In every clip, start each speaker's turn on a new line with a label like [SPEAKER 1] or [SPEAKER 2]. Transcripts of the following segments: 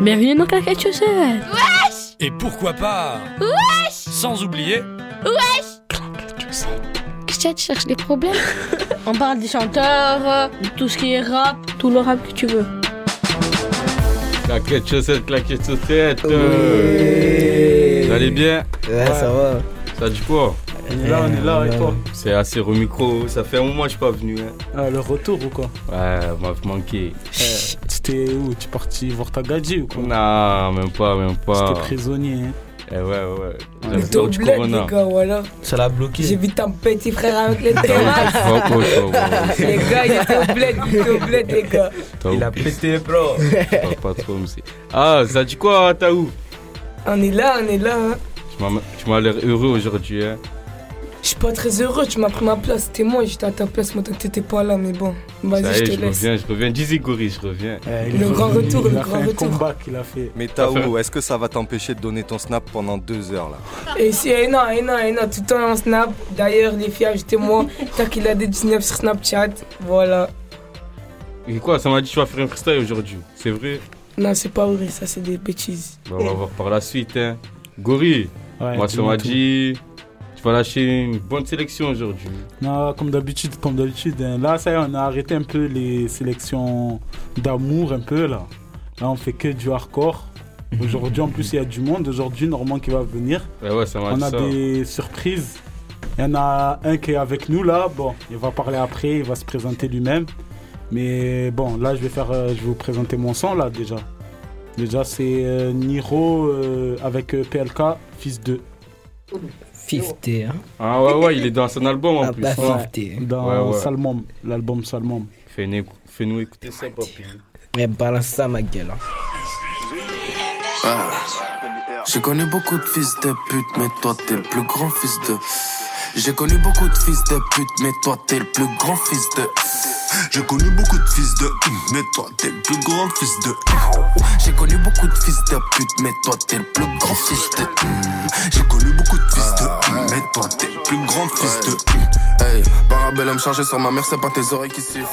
[SPEAKER 1] Bienvenue dans Claquette Chaussette.
[SPEAKER 2] Wesh
[SPEAKER 3] Et pourquoi pas
[SPEAKER 2] Wesh
[SPEAKER 3] Sans oublier
[SPEAKER 2] Wesh
[SPEAKER 1] Claquette Chaussette. Qu'est-ce que tu cherches des problèmes On parle des chanteurs, de tout ce qui est rap, tout le rap que tu veux.
[SPEAKER 4] Claquette chaussette, claquette chaussette.
[SPEAKER 5] Oui.
[SPEAKER 4] Vous allez bien
[SPEAKER 5] Ouais, ça va.
[SPEAKER 4] Ça dit quoi
[SPEAKER 6] On est là, on est là, et toi
[SPEAKER 4] C'est assez au micro, ça fait un moment que je suis pas venu. Hein.
[SPEAKER 6] Ah, Le retour ou quoi
[SPEAKER 4] Ouais, m'avez manqué.
[SPEAKER 6] T'étais où? Tu es parti voir ta gadji ou quoi?
[SPEAKER 4] Non, même pas, même pas.
[SPEAKER 6] T'étais prisonnier. Hein.
[SPEAKER 4] Eh ouais, ouais, J'avais peur du corona.
[SPEAKER 7] les gars, voilà.
[SPEAKER 5] Ça l'a
[SPEAKER 7] J'ai
[SPEAKER 5] bloqué.
[SPEAKER 7] vu ton petit frère avec les terrasses. Les gars, il était au bled, il était au bled, les gars.
[SPEAKER 5] Il a pété, bro.
[SPEAKER 4] pas- pas trop, monsieur. Ah, ça dit quoi, Taou
[SPEAKER 7] On est là, on est là. hein.
[SPEAKER 4] Tu m'as- Tu m'as l'air heureux aujourd'hui, hein.
[SPEAKER 7] Je suis pas très heureux, tu m'as pris ma place. C'était moi, j'étais à ta place, moi, tant que t'étais pas là, mais bon. Vas-y, je te
[SPEAKER 4] je
[SPEAKER 7] laisse.
[SPEAKER 4] reviens, je reviens. Dizzy Gori, je reviens.
[SPEAKER 6] Eh,
[SPEAKER 7] Le grand retour,
[SPEAKER 6] il
[SPEAKER 7] le
[SPEAKER 6] a
[SPEAKER 7] grand
[SPEAKER 6] fait un
[SPEAKER 7] retour.
[SPEAKER 6] combat qu'il a fait.
[SPEAKER 8] Mais Taou, est-ce que ça va t'empêcher de donner ton snap pendant deux heures là?
[SPEAKER 7] Et si, eh non, eh non, eh non, tout le temps en snap. D'ailleurs, les filles, ajoutez-moi. Tant qu'il a des 19 sur Snapchat. Voilà.
[SPEAKER 4] Et quoi, ça m'a dit que tu vas faire un freestyle aujourd'hui. C'est vrai?
[SPEAKER 7] Non, c'est pas vrai, ça, c'est des bêtises.
[SPEAKER 4] Bon, On va voir par la suite, hein. Gori,
[SPEAKER 6] Ouais,
[SPEAKER 4] moi, ça m'a
[SPEAKER 6] tout.
[SPEAKER 4] Tu vas lâcher une bonne sélection aujourd'hui.
[SPEAKER 6] Non, comme d'habitude, comme d'habitude. hein. Là, ça y est, on a arrêté un peu les sélections d'amour, un peu là. Là, on fait que du hardcore. Aujourd'hui, en plus, il y a du monde. Aujourd'hui, Normand qui va venir.
[SPEAKER 4] Ouais, ouais, ça
[SPEAKER 6] On a
[SPEAKER 4] ça.
[SPEAKER 6] des surprises. Il y en a un qui est avec nous là. Bon, il va parler après, il va se présenter lui-même. Mais bon, là, je vais faire, euh, je vais vous présenter mon son là déjà. Déjà, c'est euh, Niro euh, avec PLK, fils de.
[SPEAKER 5] 50, hein.
[SPEAKER 4] Ah ouais, ouais, il est dans son album en
[SPEAKER 5] Ah
[SPEAKER 4] plus.
[SPEAKER 5] bah,
[SPEAKER 4] Ouais.
[SPEAKER 5] 50.
[SPEAKER 6] Dans
[SPEAKER 4] Ouais, ouais.
[SPEAKER 6] Salmom, l'album Salmom.
[SPEAKER 4] Fais-nous fais-nous écouter ça, papi.
[SPEAKER 5] Mais balance ça, ma gueule. hein.
[SPEAKER 9] J'ai connu beaucoup de fils de pute, mais toi t'es le plus grand fils de. J'ai connu beaucoup de fils de pute, mais toi t'es le plus grand fils de.
[SPEAKER 10] J'ai connu beaucoup de fils de mais toi t'es le plus grand fils de
[SPEAKER 9] J'ai connu beaucoup de fils de pute, mais toi t'es le plus grand fils de.
[SPEAKER 10] J'ai connu beaucoup de fils de mais toi t'es le plus grand fils de
[SPEAKER 9] Hey, parabellum chargé sur ma mère, c'est pas tes oreilles qui sifflent.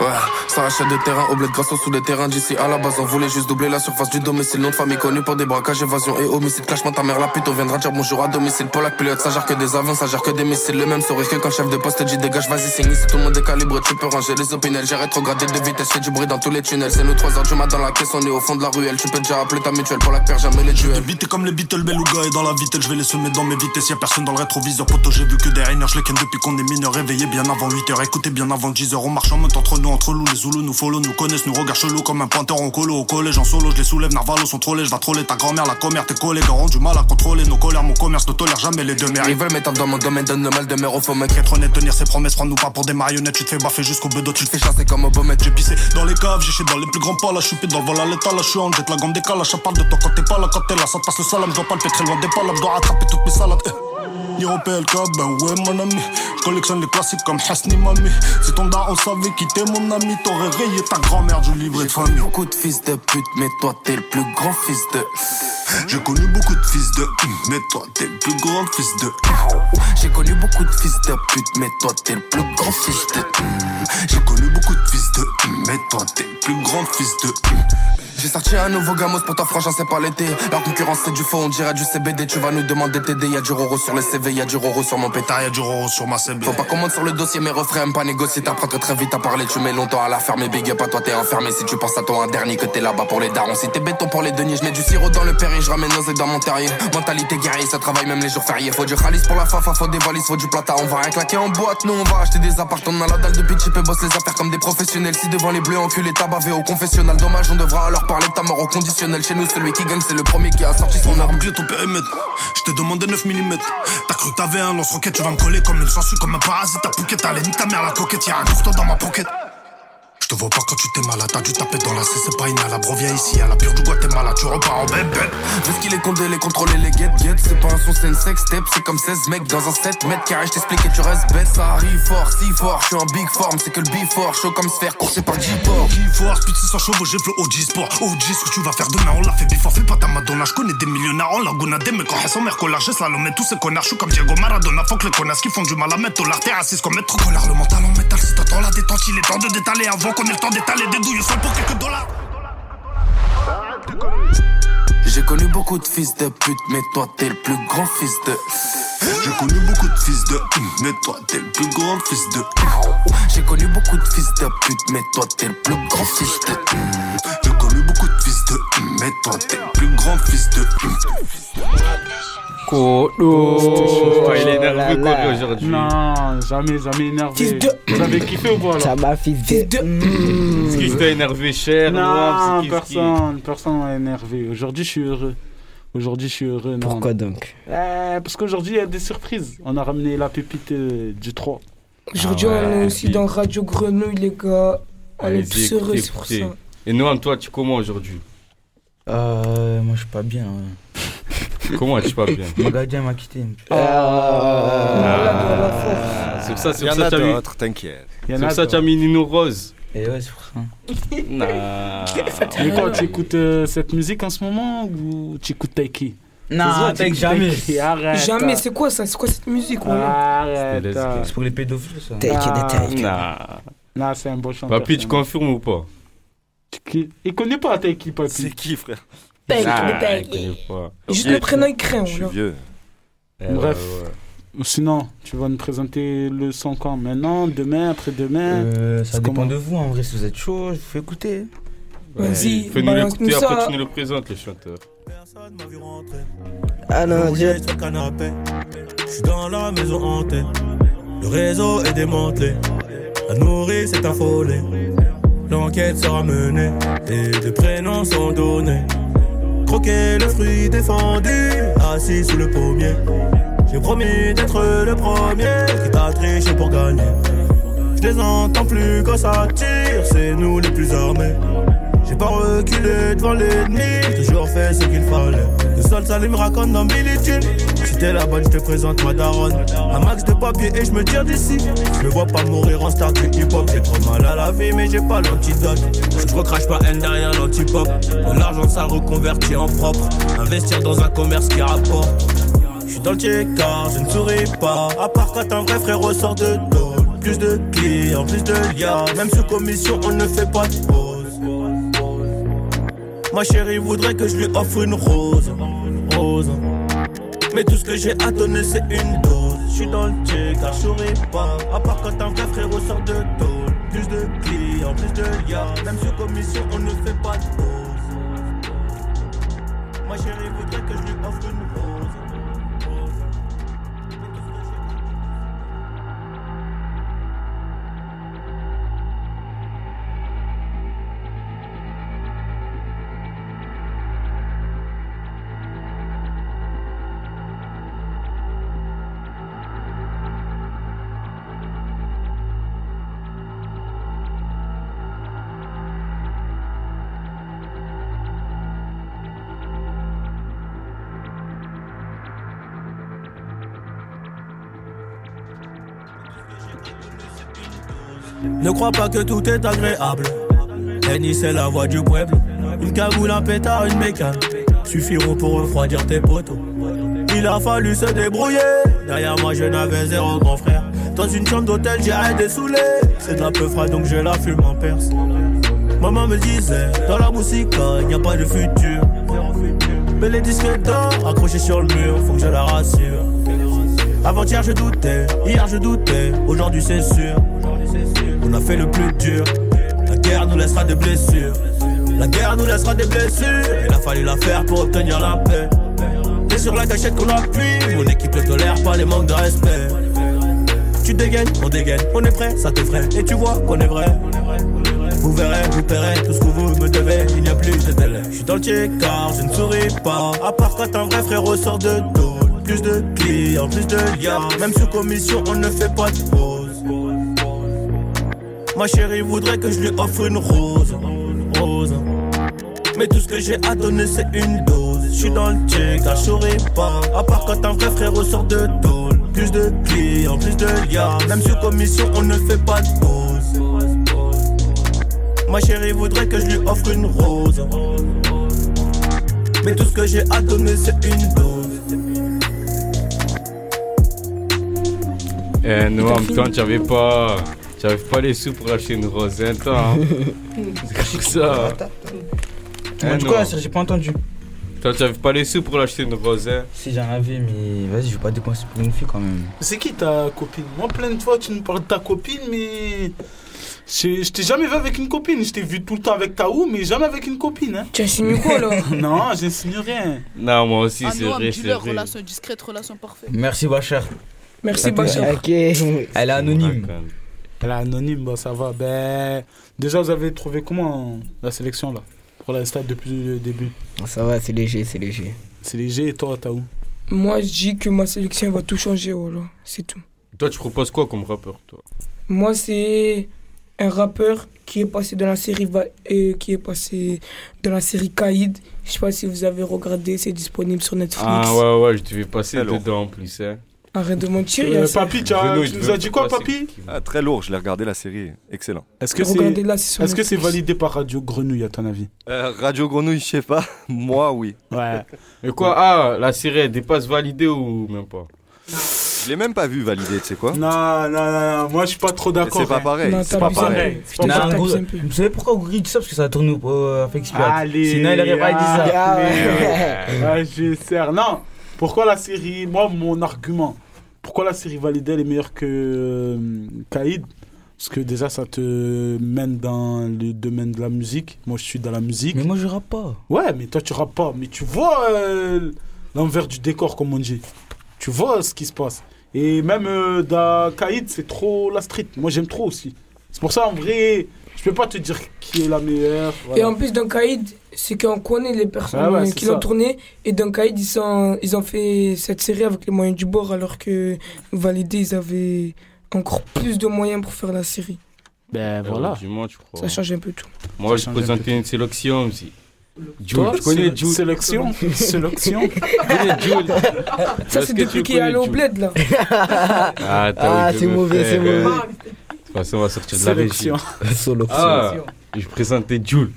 [SPEAKER 9] Ouais, ça rachète des terrains au bled grâce sous des terrains d'ici à la base. On voulait juste doubler la surface du domicile. Nom de famille connu pour des braquages, évasion et homicide. Clashement ta mère, la pute, on viendra dire bonjour à domicile. Polak pilote, ça gère que des avions, ça gère que des missiles. Le même sourire que quand chef de poste dit dégage, vas-y, signe ici. Tout le monde est calibré, tu peux ranger les opinels. J'ai rétrogradé de vitesse, fait du bruit dans tous les tunnels. C'est nous 3 heures du mat dans la caisse, on est au fond de la ruelle. Tu peux déjà appeler ta mutuelle, Polak perd jamais les duels.
[SPEAKER 10] Vite comme les Beatles, Beluga et dans la vitelle, je vais les semer dans mes vitesses. Y'a personne dans le rétroviseur, poto, j'ai vu que des je les depuis qu'on est mineur, réveillé bien avant 8h, écoutez bien avant 10h. On marche en mode entre nous, entre loups, les zoulous nous follow, nous connaissent, nous regardent chelou comme un pointeur en colo. Au collège, en solo, je les soulève, Narvalo sont trollés, je vais troller ta grand-mère, la commère, tes collègues ont du mal à contrôler nos colères, mon commerce ne tolère jamais les deux mères.
[SPEAKER 9] Ils veulent m'étendre dans mon domaine, donne le mal de mer au faux.
[SPEAKER 10] Être honnête, tenir ses promesses, prends-nous pas pour des marionnettes, tu te fais baffer jusqu'au bedeau, tu te
[SPEAKER 9] Fais chasser comme beau mec,
[SPEAKER 10] J'ai pissé dans les caves, j'ai dans les plus grands pas, je suis dans le vol à l'état, je suis en jette, la gomme des calages, ça parle de toi quand t'es pas là, quand t'es là, ça passe le salam, je dois pas le très loin des palabres, dois rattraper toutes mes salades. Niro PLK, ben ouais mon ami Je collectionne les classiques comme Hasni Mami Si ton daron savait qui t'es mon ami T'aurais rayé ta grand-mère du livret de famille
[SPEAKER 9] Beaucoup de fils de pute, mais toi t'es le plus grand fils de.
[SPEAKER 10] J'ai connu beaucoup de fils de Mais toi t'es le plus grand fils de
[SPEAKER 9] J'ai connu beaucoup de fils de pute, mais toi t'es le plus grand fils de.
[SPEAKER 10] J'ai connu beaucoup de fils de Mais toi t'es le plus grand fils de
[SPEAKER 9] J'ai sorti un nouveau gamos pour ta franchise, c'est pas l'été. La concurrence c'est du faux, on dirait du CBD. Tu vas nous demander d'aider, y'a du roro sur le CV, y'a du roro sur mon pétard.
[SPEAKER 10] Y'a du roro sur ma CB
[SPEAKER 9] Faut pas monte sur le dossier, mes refrains pas négocier. T'apprends très très vite à parler, tu mets longtemps à la fermer. Big up à toi, t'es enfermé. Si tu penses à toi, un dernier que t'es là-bas pour les darons. Si t'es béton pour les deniers, je mets du sirop dans le péril, je ramène nos dans mon terrier. Mentalité guerrier, ça travaille même les jours fériés. Faut du khalis pour la fafa, faut des valises, faut du plata. On va rien claquer en boîte, nous on va acheter des apparts. On a la dalle de bitch, et bosse les affaires comme des professionnels. Si devant les bleus enculés, t'as bavé au confessionnal. Dommage, on devra leur parler de ta mort au conditionnel. Chez nous, celui qui gagne, c'est le premier qui a sorti son arme.
[SPEAKER 10] bouclé ton périmètre Je t'ai demandé 9 mm T'as cru que t'avais un lance-roquette Tu vas me coller comme une sangsue, comme un parasite Ta pouquette, allez nique ta mère la coquette Y'a un couteau dans ma pocket je te vois pas quand tu t'es malade, t'as dû taper dans la c'est pas inhalable. Reviens ici à la pure du Guatemala, tu repars en bête.
[SPEAKER 9] Vu ce qu'il est condé, les contrôler, les get get C'est pas un son, c'est une sex step C'est comme 16 mecs dans un 7 mètres carrés. Je t'explique et tu restes bête. Ça arrive fort, si fort, je suis en big form C'est que le before, chaud comme sphère Coursé par G-Port.
[SPEAKER 10] Qui faut speed 600 chevaux, j'ai le OG Sport. OG, ce que tu vas faire demain, on l'a fait before, fais pas ta Madonna. Je connais des millionnaires en Laguna, des mecs en son mère collage, slalom, et tous ces connards, je comme Diego Maradona. Faut que les connasses qui font du mal à mettre au lard, t'es raciste comme être collard, le mental en métal. Si t'attends la détente, il est temps de détaler avant qu'on ait le temps d'étaler des douilles au sol pour quelques dollars.
[SPEAKER 9] J'ai connu beaucoup de fils de pute, mais toi t'es le plus grand fils de.
[SPEAKER 11] J'ai connu beaucoup de fils de mais toi t'es le plus grand fils de.
[SPEAKER 9] J'ai connu beaucoup de fils de pute, mais toi t'es le plus grand fils de.
[SPEAKER 11] J'ai connu beaucoup de fils de mais toi t'es le plus grand fils de.
[SPEAKER 4] Kodo. Oh, il est énervé
[SPEAKER 5] là, là.
[SPEAKER 4] Kodo aujourd'hui.
[SPEAKER 6] Non, jamais, jamais énervé.
[SPEAKER 7] Fils de-
[SPEAKER 6] Vous avez kiffé ou pas là
[SPEAKER 5] Ça m'a fils
[SPEAKER 7] Fils
[SPEAKER 5] de. Mmh.
[SPEAKER 4] Est-ce qu'il t'a énervé cher
[SPEAKER 6] Non,
[SPEAKER 4] c'est qui-
[SPEAKER 6] personne, personne m'a énervé. Aujourd'hui, je suis heureux. Aujourd'hui, je suis heureux. non.
[SPEAKER 5] Pourquoi donc?
[SPEAKER 6] Euh, Parce qu'aujourd'hui, il y a des surprises. On a ramené la pépite euh, du 3.
[SPEAKER 7] Aujourd'hui,
[SPEAKER 4] Ah ouais,
[SPEAKER 7] on est aussi
[SPEAKER 4] puis-
[SPEAKER 7] dans Radio Grenouille, les gars. On est tous heureux, c'est pour ça.
[SPEAKER 4] Et Noam, toi, tu comment aujourd'hui?
[SPEAKER 12] Euh, moi je suis pas bien. hein.
[SPEAKER 4] Comment tu pas bien
[SPEAKER 12] Mon gardien m'a quitté.
[SPEAKER 4] Ah, C'est pour ça, c'est
[SPEAKER 8] Il y
[SPEAKER 4] pour
[SPEAKER 8] en
[SPEAKER 4] ça
[SPEAKER 8] a
[SPEAKER 4] que t'as mis.
[SPEAKER 8] d'autres, t'inquiète.
[SPEAKER 6] Il y en
[SPEAKER 4] C'est
[SPEAKER 6] a
[SPEAKER 4] pour ça que
[SPEAKER 6] d'autres.
[SPEAKER 4] t'as mis Nino Rose.
[SPEAKER 12] Et ouais, c'est pour ça.
[SPEAKER 4] Nah.
[SPEAKER 6] Mais quoi, tu écoutes euh, cette musique en ce moment ou tu écoutes Taiki?
[SPEAKER 12] Non, t'inquiète, jamais.
[SPEAKER 6] Arrête.
[SPEAKER 7] Jamais, c'est quoi ça? C'est quoi cette musique
[SPEAKER 6] Arrête. Ah.
[SPEAKER 12] C'est pour les pédophiles ça.
[SPEAKER 5] Take it,
[SPEAKER 6] Ah.
[SPEAKER 5] take it.
[SPEAKER 4] Nah.
[SPEAKER 6] Non, c'est un beau chanteur.
[SPEAKER 4] Papy,
[SPEAKER 6] c'est
[SPEAKER 4] tu confirmes ou pas?
[SPEAKER 6] Qui- Il connaît pas Taiki,
[SPEAKER 8] C'est
[SPEAKER 6] Papy.
[SPEAKER 8] qui, frère?
[SPEAKER 4] Pas.
[SPEAKER 7] Juste le prénom, il craint.
[SPEAKER 8] Je suis vieux.
[SPEAKER 4] Eh,
[SPEAKER 6] Bref.
[SPEAKER 4] ouais, ouais.
[SPEAKER 6] Sinon, tu vas nous présenter le son quand? Maintenant, demain, après-demain?
[SPEAKER 12] Euh, ça dépend
[SPEAKER 6] comment?
[SPEAKER 12] de vous en vrai. Si vous êtes chaud, je vous fais écouter.
[SPEAKER 7] Vas-y,
[SPEAKER 4] Fais-nous l'écouter,
[SPEAKER 7] ça.
[SPEAKER 4] après tu nous le présentes, le chanteur.
[SPEAKER 11] Personne m'a vu rentrer.
[SPEAKER 5] Ah non. Je
[SPEAKER 11] suis dans la maison hantée. Le réseau est démantelé. La nourrice est affolée. L'enquête sera menée. Et des prénoms sont donnés. Croquer le fruit défendu. Assis sous le pommier. J'ai promis d'être le premier qui t'a triché pour gagner. Je les entends plus quand ça tire, c'est nous les plus armés. J'ai pas reculé devant l'ennemi, toujours fait ce qu'il fallait. Le sol salé me raconte dans Billy t'es la bonne, je te présente ma daronne. Un max de papier et je me tire d'ici. Je me vois pas mourir en star du hip hop. J'ai trop mal à la vie, mais j'ai pas l'antidote. Je recrache pas haine derrière l'antipop. De l'argent sale reconverti en propre. Investir dans un commerce qui rapporte. Je suis dans le check-car, je ne souris pas. À part quand un vrai frère ressort de dos. Plus de clients, plus de liens. Même sous commission, on ne fait pas de pause. Ma chérie voudrait que je lui offre une rose. Mais tout ce que j'ai à donner, c'est une dose. Je suis dans le check-car, je souris pas. À part quand un vrai frère ressort de dos. Plus de clients, plus de liens. Même sous commission, on ne fait pas de pause. Ma chérie voudrait que je lui offre une Ne crois pas que tout est agréable. Henny, c'est la voix du peuple. Une cagoule, un pétard, une bécane. Suffiront pour refroidir tes poteaux. Il a fallu se débrouiller. Derrière moi, je n'avais zéro grand frère. Dans une chambre d'hôtel, j'ai arrêté saoulé. C'est la peu froid, donc je la fume en perse. Maman me disait, dans la musique, il n'y a pas de futur. Mais les disques d'or accrochés sur le mur, faut que je la rassure. Avant-hier je doutais, hier je doutais, aujourd'hui c'est sûr. On a fait le plus dur. La guerre nous laissera des blessures. La guerre nous laissera des blessures. Il a fallu la faire pour obtenir la paix. Et sur la gâchette qu'on appuie, mon équipe ne tolère pas les manques de respect. Tu dégaines, on dégaine, on est prêt, ça te ferait. Et tu vois qu'on est vrai. Vous verrez, vous paierez tout ce que vous me devez, il n'y a plus de délai. Je suis dans le check-car, je ne souris pas. À part quand un vrai frère ressort de dos. Plus de clients, plus de liens. Même sous commission, on ne fait pas de pause. Ma chérie voudrait que je lui offre une rose. Mais tout ce que j'ai à donner, c'est une dose. Je suis dans le check-car, je souris pas. À part quand un vrai frère ressort de dos. Plus de clients, plus de liens. Même sous commission, on ne fait pas de pause. Ma chérie voudrait que je lui offre une rose. Mais tout ce que j'ai à donner, c'est une dose.
[SPEAKER 4] Eh, Noam, toi, tu avais pas. Tu avais pas les sous pour acheter une rose, hein, toi. hein. C'est comme ça.
[SPEAKER 12] Tu m'as dit quoi, J'ai pas entendu.
[SPEAKER 4] Toi, tu avais pas les sous pour l'acheter une rose, hein
[SPEAKER 12] Si j'en avais, mais vas-y, je vais pas dépenser pour une fille quand même.
[SPEAKER 6] C'est qui ta copine? Moi, plein de fois, tu me parles de ta copine, mais. Je, je t'ai jamais vu avec une copine. Je t'ai vu tout le temps avec Taou, mais jamais avec une copine. Hein.
[SPEAKER 7] Tu as signé quoi là
[SPEAKER 6] Non, j'insigne rien.
[SPEAKER 4] Non, moi aussi,
[SPEAKER 13] Ah
[SPEAKER 4] c'est vrai, c'est vrai.
[SPEAKER 13] relation discrète, relation parfaite.
[SPEAKER 12] Merci, Bachar.
[SPEAKER 7] Merci, Bachar.
[SPEAKER 5] Ok.
[SPEAKER 12] Elle est anonyme.
[SPEAKER 6] Elle est anonyme, bah, ça va. Ben, déjà, vous avez trouvé comment la sélection là Pour la stade depuis le début?
[SPEAKER 5] Ça va, c'est léger, c'est léger.
[SPEAKER 6] C'est léger et toi, Taou
[SPEAKER 7] Moi, je dis que ma sélection va tout changer, voilà. C'est tout.
[SPEAKER 4] Toi, tu proposes quoi comme rappeur, toi?
[SPEAKER 7] Moi, c'est un rappeur qui est passé dans la série Va- euh, qui est passé dans la série Kaïd. Je sais pas si vous avez regardé, c'est disponible sur Netflix.
[SPEAKER 4] Ah ouais, ouais, je devais passer dedans en plus, hein.
[SPEAKER 7] Arrête de mentir, il y a
[SPEAKER 6] Euh. Papy, tu, as- tu nous as dit quoi, Papy
[SPEAKER 8] Ah, très lourd, je l'ai regardé la série, excellent.
[SPEAKER 6] Est-ce que c'est validé par Radio Grenouille, à ton avis
[SPEAKER 8] Euh, Radio Grenouille, je sais pas. Moi, oui.
[SPEAKER 6] Ouais.
[SPEAKER 4] Mais quoi Ah, la série, elle dépasse validée ou même pas
[SPEAKER 8] Je l'ai même pas vu valider, tu sais quoi
[SPEAKER 6] Non, non, non, non, moi je suis pas trop d'accord.
[SPEAKER 8] C'est pas pareil. C'est pas pareil.
[SPEAKER 12] Vous savez pourquoi Gris dit ça? Parce que ça a tourné euh, avec.
[SPEAKER 6] Allez,
[SPEAKER 12] Sinon, il aurait pas dit ça.
[SPEAKER 6] allez, Ah, je sers. Non, pourquoi la série? Moi, mon argument, pourquoi la série validée elle est meilleure que euh, Kaïd? Parce que déjà, ça te mène dans le domaine de la musique. Moi, je suis dans la musique.
[SPEAKER 12] Mais moi, je rappe pas.
[SPEAKER 6] Ouais, mais toi, tu rappes pas. Mais tu vois euh, l'envers du décor, comme on dit. Tu vois ce qui se passe. Et même euh, dans Kaïd, c'est trop la street. Moi, j'aime trop aussi. C'est pour ça, en vrai, je peux pas te dire qui est la meilleure.
[SPEAKER 7] Et
[SPEAKER 6] voilà.
[SPEAKER 7] en plus, dans Kaïd, c'est qu'on connaît les personnes
[SPEAKER 6] Ah ouais,
[SPEAKER 7] euh, qui l'ont tourné. Et dans Kaïd, ils, sont, ils ont fait cette série avec les moyens du bord, alors que Validé, ils avaient encore plus de moyens pour faire la série.
[SPEAKER 6] Ben voilà.
[SPEAKER 4] Tu crois.
[SPEAKER 7] Ça change un peu tout.
[SPEAKER 4] Moi, je
[SPEAKER 6] change un
[SPEAKER 4] présentais une sélection aussi. Jules, tu connais Jules?
[SPEAKER 6] Sélection? Sélection?
[SPEAKER 4] Jules
[SPEAKER 7] Ça, c'est depuis qu'il est allé au bled, là.
[SPEAKER 4] Ah, t'as
[SPEAKER 5] Ah, c'est mauvais, c'est mauvais.
[SPEAKER 4] On va sortir de la régie.
[SPEAKER 6] Sélection.
[SPEAKER 5] Solo.
[SPEAKER 4] Ah, je présentais Jules.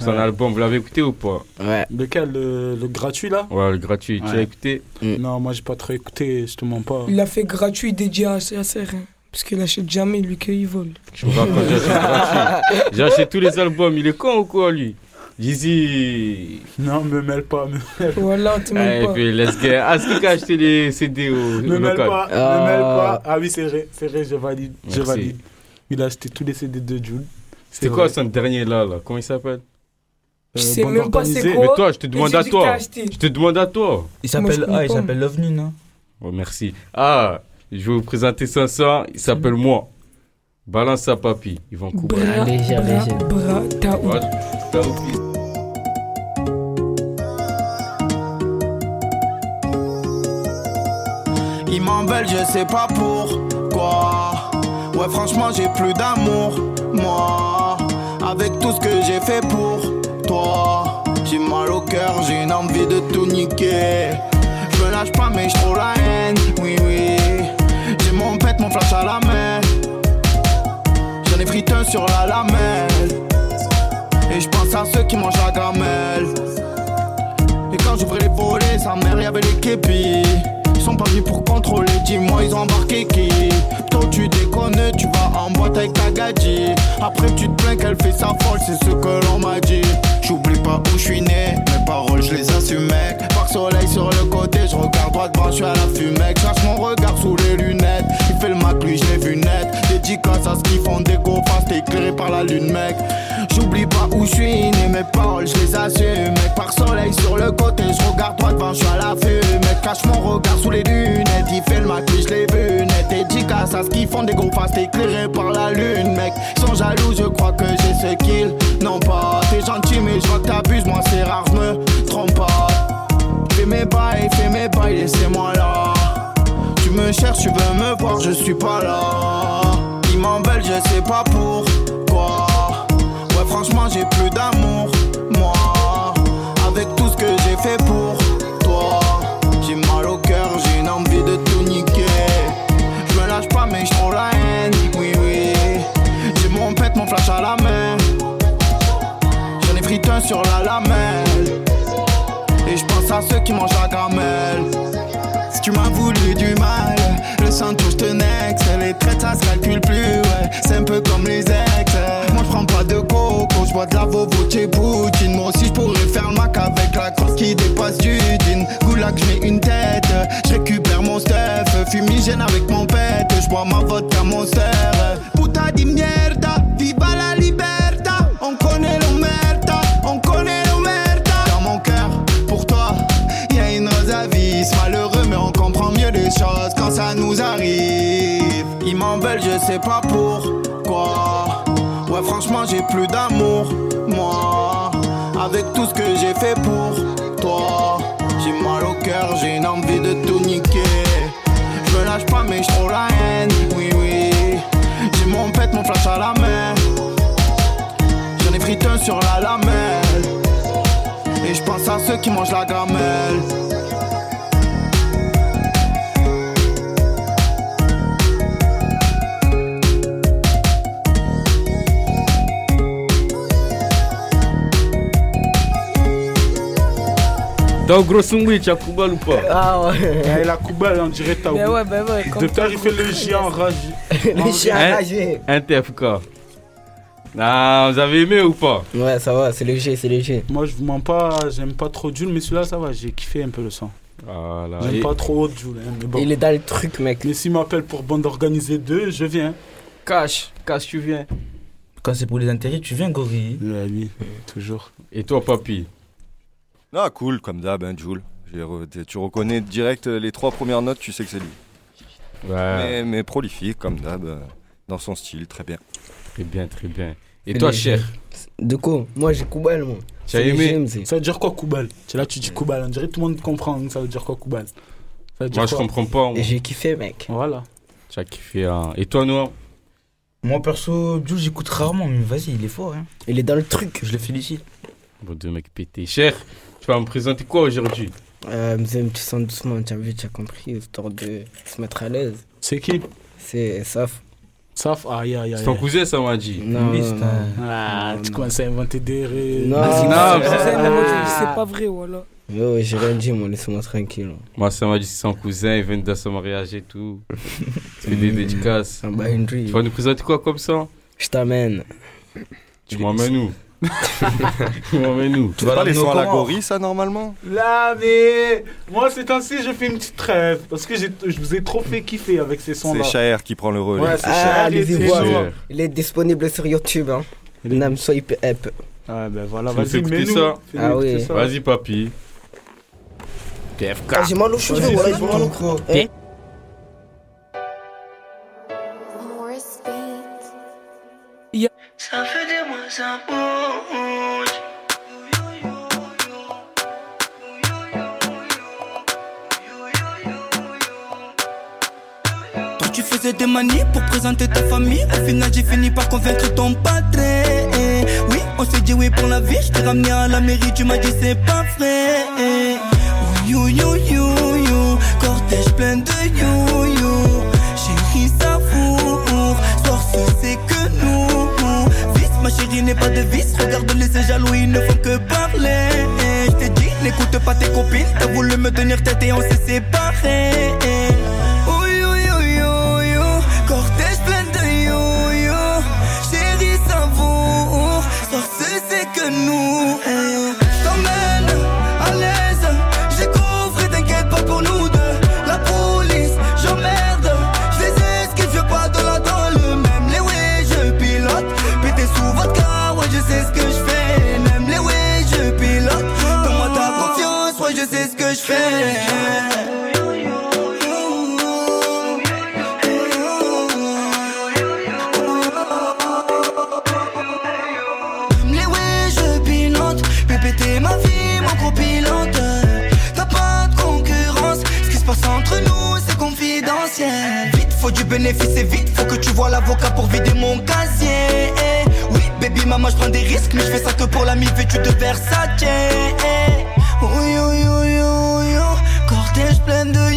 [SPEAKER 4] Son
[SPEAKER 6] Ouais.
[SPEAKER 4] album, vous l'avez écouté ou pas?
[SPEAKER 5] Ouais.
[SPEAKER 6] Lequel le, le gratuit là?
[SPEAKER 4] Ouais, le gratuit. Tu l'as écouté?
[SPEAKER 6] Non, moi j'ai pas trop écouté, je te mens pas.
[SPEAKER 7] Il a fait gratuit dédié à CSR. hein, parce qu'il achète jamais, lui, qu'il vole.
[SPEAKER 4] Je me rappelle, j'achète gratuit. J'ai acheté tous les albums. Il est con ou quoi, lui? Jeezy.
[SPEAKER 6] Non, me mêle pas, me mêle,
[SPEAKER 7] Voilà, t'es
[SPEAKER 4] Ah,
[SPEAKER 7] même
[SPEAKER 4] et
[SPEAKER 7] pas.
[SPEAKER 4] puis, let's get. Ah, c'est qui qui a acheté les CD au,
[SPEAKER 6] me mêle pas,
[SPEAKER 5] Ah.
[SPEAKER 6] me mêle pas. Ah oui, c'est vrai, c'est vrai, je valide, je valide. Il a acheté tous les CD de Jules.
[SPEAKER 4] C'était quoi son dernier là, là? Comment il s'appelle?
[SPEAKER 7] Je
[SPEAKER 6] Euh,
[SPEAKER 7] sais même pas c'est quoi.
[SPEAKER 4] Mais toi, je te demande
[SPEAKER 7] j'ai
[SPEAKER 4] à toi. Je te demande à toi.
[SPEAKER 12] Il s'appelle ah, il
[SPEAKER 7] pas.
[SPEAKER 12] s'appelle Lovni, non?
[SPEAKER 4] Oh, merci. Ah, je vais vous présenter son son. Il s'appelle Moi. Balance ça, papy. Ils vont couper.
[SPEAKER 7] Bra,
[SPEAKER 5] Léger,
[SPEAKER 7] bra,
[SPEAKER 5] léger.
[SPEAKER 7] bra,
[SPEAKER 14] Ils m'en veulent, je sais pas pourquoi. Ouais, franchement, j'ai plus d'amour, moi. Avec tout ce que j'ai fait pour toi. J'ai mal au cœur, j'ai une envie de tout niquer. Je me lâche pas, mais je trouve la haine, oui, oui. J'ai mon pet, mon flash à la main. J'en ai friteux sur la lamelle. Et je pense à ceux qui mangent la gamelle. Et quand j'ouvrais les volets, sa mère, y'avait les képis. Ils sont partis pour contrôler, dis-moi, ils ont embarqué qui? Toi, tu déconnes, tu vas en boîte avec ta. Après, tu te plains qu'elle fait sa folle, c'est ce que l'on m'a dit. J'oublie pas où je suis né, mes paroles, je les assume, mec. Par soleil sur le côté, je regarde droit devant, je suis à la fumée. Cherche mon regard sous les lunettes. Il fait le mac, lui, je vu net. Dédicace à ce qu'ils font des go éclairé par la lune, mec. J'oublie pas où je suis né, mes paroles, je les assume, mec. Par soleil sur le côté, je regarde droit devant, je suis à la fumée. Cache mon regard sous les lunettes, il fait le mac, lui, je l'ai vu net. Dédicace à ce qu'ils font des go fast, éclairé par la lune, mec. Sont jaloux, je crois que j'ai ce qu'ils n'ont pas. T'es gentil, mais je vois que t'abuses, moi c'est rare, je me trompe pas. Fais mes bails, fais mes bails, laissez-moi là. Tu me cherches, tu veux me voir, je suis pas là. Ils m'en veulent, je sais pas pourquoi. Franchement, j'ai plus d'amour, moi. Avec tout ce que j'ai fait pour toi. J'ai mal au cœur, j'ai une envie de tout niquer. Je me lâche pas, mais je la haine, oui, oui. J'ai mon pet, mon flash à la main. J'en ai friteux sur la lamelle. Et je pense à ceux qui mangent la gamelle. Si tu m'as voulu du mal, le sans touche de next. Les traites, ça se calcule plus, ouais. C'est un peu comme les ex. Moi, je prends pas de coco, je bois de la vovo chez Poutine. Moi aussi, je pourrais faire mac avec la crosse qui dépasse du din. Goulag, mets une tête. Je récupère mon stuff. Fumigène avec mon pète. Je bois ma vodka, mon sœur. Puta di mierda, viva la libertà. On connaît l'omerta, on connaît l'omerta. Dans mon cœur, pour toi, y a une rose à vis. Malheureux, mais on comprend quand ça nous arrive. Ils m'en veulent, je sais pas pourquoi. Ouais, franchement, j'ai plus d'amour, moi. Avec tout ce que j'ai fait pour toi. J'ai mal au cœur, j'ai une envie de tout niquer. Je me lâche pas, mais je trouve la haine, oui, oui. J'ai mon pet, mon flash à la main. J'en ai pris un sur la lamelle. Et je pense à ceux qui mangent la gamelle.
[SPEAKER 4] Dans gros sandwich, tu as Koubal ou pas?
[SPEAKER 5] Ah ouais.
[SPEAKER 6] Et la Kuba, on dirait t'as
[SPEAKER 7] Ben ouais, ben toi,
[SPEAKER 6] il fait le chien enragé.
[SPEAKER 5] Le chien
[SPEAKER 4] Hein?
[SPEAKER 5] enragé.
[SPEAKER 4] Un TFK. Ah, vous avez aimé ou pas?
[SPEAKER 5] Ouais, ça va, c'est léger, c'est léger.
[SPEAKER 6] Moi, je vous mens pas, j'aime pas trop Jules, mais celui-là, ça va, j'ai kiffé un peu le son.
[SPEAKER 4] Voilà.
[SPEAKER 6] J'aime
[SPEAKER 4] Et-
[SPEAKER 6] pas trop Jules, hein, mais bon.
[SPEAKER 5] Il est dans le truc, mec.
[SPEAKER 6] Mais s'il m'appelle pour bande organisée 2, je viens.
[SPEAKER 15] Cash, cash, tu viens. Quand c'est pour les intérêts, tu viens, Gorille.
[SPEAKER 6] Ouais, oui, toujours.
[SPEAKER 4] Et toi, papy
[SPEAKER 8] Ah, cool, comme d'hab, hein, Jules. Tu reconnais direct euh, les trois premières notes, tu sais que c'est lui.
[SPEAKER 4] Ouais.
[SPEAKER 8] Mais, mais prolifique, comme d'hab, euh, dans son style, très bien.
[SPEAKER 4] Très bien, très bien. Et toi, cher
[SPEAKER 5] De quoi? Moi, j'ai Koubal, moi.
[SPEAKER 4] Tu as aimé
[SPEAKER 6] Ça veut dire quoi, Koubal? Tu- Là, tu dis Koubal, on dirait que tout le monde comprend, ça veut dire quoi, Koubal Ça veut dire
[SPEAKER 4] Moi, je
[SPEAKER 6] quoi?
[SPEAKER 4] comprends pas. moi.
[SPEAKER 5] Et j'ai kiffé, mec.
[SPEAKER 6] Voilà.
[SPEAKER 4] Tu as kiffé. hein. Et toi, Noah?
[SPEAKER 15] Moi, perso, Jules, j'écoute rarement, mais vas-y, il est fort. Hein.
[SPEAKER 5] Il est dans le truc.
[SPEAKER 15] Je le félicite.
[SPEAKER 4] Bon, deux mecs pétés. Cher, tu vas me présenter quoi aujourd'hui?
[SPEAKER 5] Euh, petit son doucement, tu as vu, tu as compris, histoire de se mettre à l'aise.
[SPEAKER 6] C'est qui?
[SPEAKER 5] C'est Saf.
[SPEAKER 6] Saf, aïe, aïe, aïe.
[SPEAKER 4] C'est ton cousin, ça m'a dit.
[SPEAKER 5] Non, non,
[SPEAKER 15] c'est
[SPEAKER 5] non.
[SPEAKER 15] un-
[SPEAKER 6] Ah, tu commences à inventer des ré...
[SPEAKER 5] Non,
[SPEAKER 4] Ah,
[SPEAKER 5] c'est
[SPEAKER 4] non,
[SPEAKER 7] C'est
[SPEAKER 5] Ah.
[SPEAKER 7] pas vrai, voilà.
[SPEAKER 5] Ouais, j'ai rien dit, moi, laissez-moi tranquille.
[SPEAKER 4] Moi, ça m'a dit c'est son cousin, il vient de son mariage et tout. Tu fais des dédicaces.
[SPEAKER 5] Ah bah, une
[SPEAKER 4] Tu vas nous présenter quoi comme ça?
[SPEAKER 5] Je t'amène.
[SPEAKER 4] Tu m'emmènes où? Tu
[SPEAKER 8] C'est pas les sons à la gorille, ça, normalement?
[SPEAKER 6] Là, mais moi, ces temps-ci, je fais une petite trêve. Parce que je vous ai trop fait kiffer avec ces sons-là.
[SPEAKER 8] C'est Shaher qui prend le relais.
[SPEAKER 6] Ouais, c'est
[SPEAKER 5] Ah,
[SPEAKER 6] cher.
[SPEAKER 5] allez-y
[SPEAKER 6] c'est
[SPEAKER 5] voir.
[SPEAKER 6] cher.
[SPEAKER 5] Il est disponible sur YouTube. Hein.
[SPEAKER 6] Il est-
[SPEAKER 5] Nam Swipe App.
[SPEAKER 6] Ouais, ben voilà, vas-y, mets-nous.
[SPEAKER 4] ça
[SPEAKER 5] Ah oui.
[SPEAKER 6] ça.
[SPEAKER 4] Vas-y, papy. PFK.
[SPEAKER 5] Ah, j'ai mal aux cheveux, voilà, j'ai mal au
[SPEAKER 16] Ça fait des mois ça bouge.
[SPEAKER 17] Toi tu faisais des manies pour présenter ta famille. Au final j'ai fini par convaincre ton patron. Oui on s'est dit oui pour la vie. Je t'ai ramené à la mairie tu m'as dit c'est pas vrai. You you you you Cortège plein de you Chérie n'est pas de vice. Regarde-les ces jaloux ils ne font que parler. Je t'ai dit n'écoute pas tes copines. T'as voulu me tenir tête et on s'est séparés T'as pas de concurrence. Ce qui se passe entre nous, c'est confidentiel. Vite, faut du bénéfice et vite. Faut que tu vois l'avocat pour vider mon casier. Eh, Oui, baby, maman, je prends des risques. Mais je fais ça que pour l'ami vêtu de Versace? Eh, Oui, oui, oui, oui, oui. Cortège plein de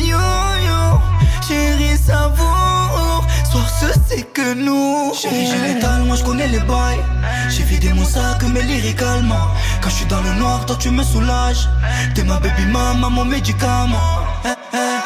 [SPEAKER 17] que nous. Chérie, j'ai l'étal, moi je connais les bails. J'ai vidé mon sac, mais lyricalement. Quand je suis dans le noir, toi tu me soulages. T'es ma baby mama, mon médicament. Eh, eh.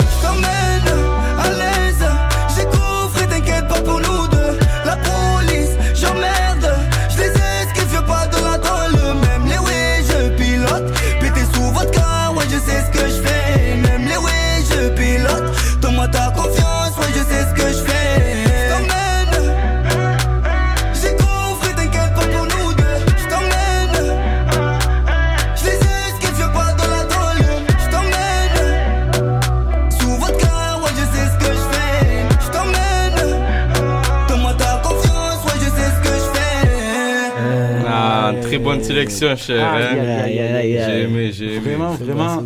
[SPEAKER 4] Ah, bonne sélection, cher.
[SPEAKER 6] Aïe,
[SPEAKER 4] hein.
[SPEAKER 6] aïe, aïe.
[SPEAKER 4] J'ai aimé, j'ai aimé.
[SPEAKER 6] Vraiment, vraiment.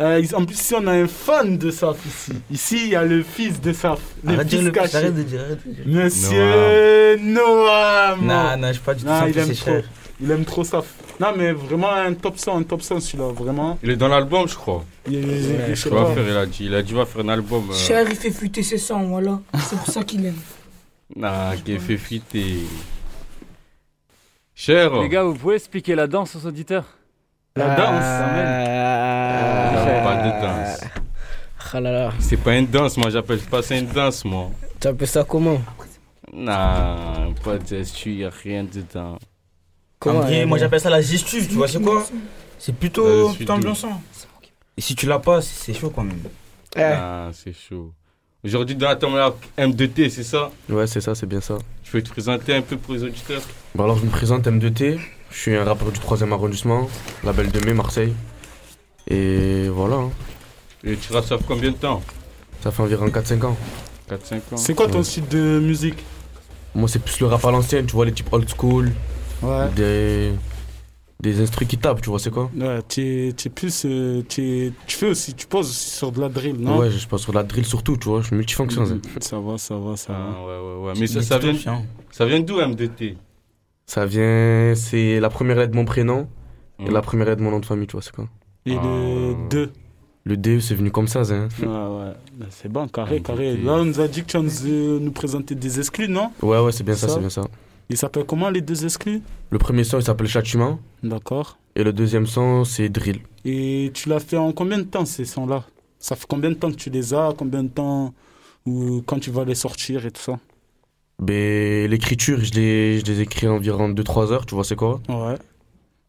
[SPEAKER 6] Euh, en plus, ici, on a un fan de Saf ici. Ici, il y a le fils de Saf. Le
[SPEAKER 15] Arrête de
[SPEAKER 6] fils
[SPEAKER 15] le-
[SPEAKER 6] caché.
[SPEAKER 15] arrête de dire, arrête de dire.
[SPEAKER 6] Monsieur Noam.
[SPEAKER 15] Non, non, je suis pas du tout
[SPEAKER 6] Non,
[SPEAKER 15] Saf,
[SPEAKER 6] il aime trop.
[SPEAKER 15] cher.
[SPEAKER 6] Il aime trop Saf. Non, mais vraiment un top 100, un top 100 celui-là, vraiment.
[SPEAKER 4] Il est dans l'album, je crois.
[SPEAKER 6] Il je
[SPEAKER 4] crois faire, a dit. Il a dit, va faire un album. euh,
[SPEAKER 7] Cher, il fait fuiter ses sangs, voilà. C'est pour ça qu'il aime.
[SPEAKER 4] Nah, qui est fait fuiter. Cher.
[SPEAKER 3] Les gars, vous pouvez expliquer la danse aux auditeurs
[SPEAKER 6] La danse,
[SPEAKER 4] Non, pas de danse.
[SPEAKER 5] Ah là là.
[SPEAKER 4] C'est pas une danse, moi j'appelle pas ça une danse, moi.
[SPEAKER 5] Tu appelles ça comment?
[SPEAKER 4] Non, pas de gestu, y a rien dedans.
[SPEAKER 15] En vrai, moi j'appelle ça la gestu, tu vois, c'est quoi? C'est plutôt, ambiançant. Et si tu l'as pas, c'est chaud quand même.
[SPEAKER 4] Ah, c'est chaud. Aujourd'hui, dans la tournée M2T, c'est ça
[SPEAKER 18] Ouais, c'est ça, c'est bien ça.
[SPEAKER 4] Tu peux te présenter un peu pour les auditeurs
[SPEAKER 18] Bon, alors je me présente M2T, je suis un rappeur du 3 arrondissement, label de mai, Marseille. Et voilà. hein.
[SPEAKER 4] Et tu rappes ça fait combien de temps
[SPEAKER 18] Ça fait environ 4-5 ans.
[SPEAKER 4] 4-5 ans.
[SPEAKER 6] C'est quoi ton
[SPEAKER 18] Ouais.
[SPEAKER 6] style de musique
[SPEAKER 18] Moi, c'est plus le rap à l'ancienne, tu vois, les types old school.
[SPEAKER 6] Ouais.
[SPEAKER 18] Des, des instruments qui tapent, tu vois, c'est quoi
[SPEAKER 6] Ouais, tu es, tu es plus. euh, tu es- tu fais aussi, tu poses aussi sur de la drill, non
[SPEAKER 18] Ouais, je passe sur la drill surtout, tu vois, je suis multifonction. ça.
[SPEAKER 6] Mhm. Ça va, ça va, ça
[SPEAKER 4] Ah,
[SPEAKER 6] va.
[SPEAKER 4] ouais, ouais, ouais. Mais ça, ça vient, ça vient d'où M2T
[SPEAKER 18] Ça vient, c'est la première lettre de mon prénom et
[SPEAKER 4] Mhm.
[SPEAKER 18] la première lettre de mon nom de famille, tu vois, c'est quoi
[SPEAKER 6] Et le 2
[SPEAKER 18] Le D, c'est venu comme ça, ça. hein.
[SPEAKER 6] Ouais, ouais. Ben, C'est bon, carré, carré. Là, on nous a dit que tu vas nous, euh, nous présenter des exclus, non
[SPEAKER 18] Ouais, ouais, c'est bien ça, c'est bien ça.
[SPEAKER 6] Ils s'appellent comment les deux exclus
[SPEAKER 18] Le premier son, il s'appelle Châtiment.
[SPEAKER 6] D'accord.
[SPEAKER 18] Et le deuxième son, c'est Drill.
[SPEAKER 6] Et tu l'as fait en combien de temps ces sons-là? Ça fait combien de temps que tu les as? Combien de temps ou quand tu vas les sortir et tout ça?
[SPEAKER 18] Ben, l'écriture, je les, je les écris environ 2-3 heures, tu vois, c'est quoi?
[SPEAKER 6] Ouais.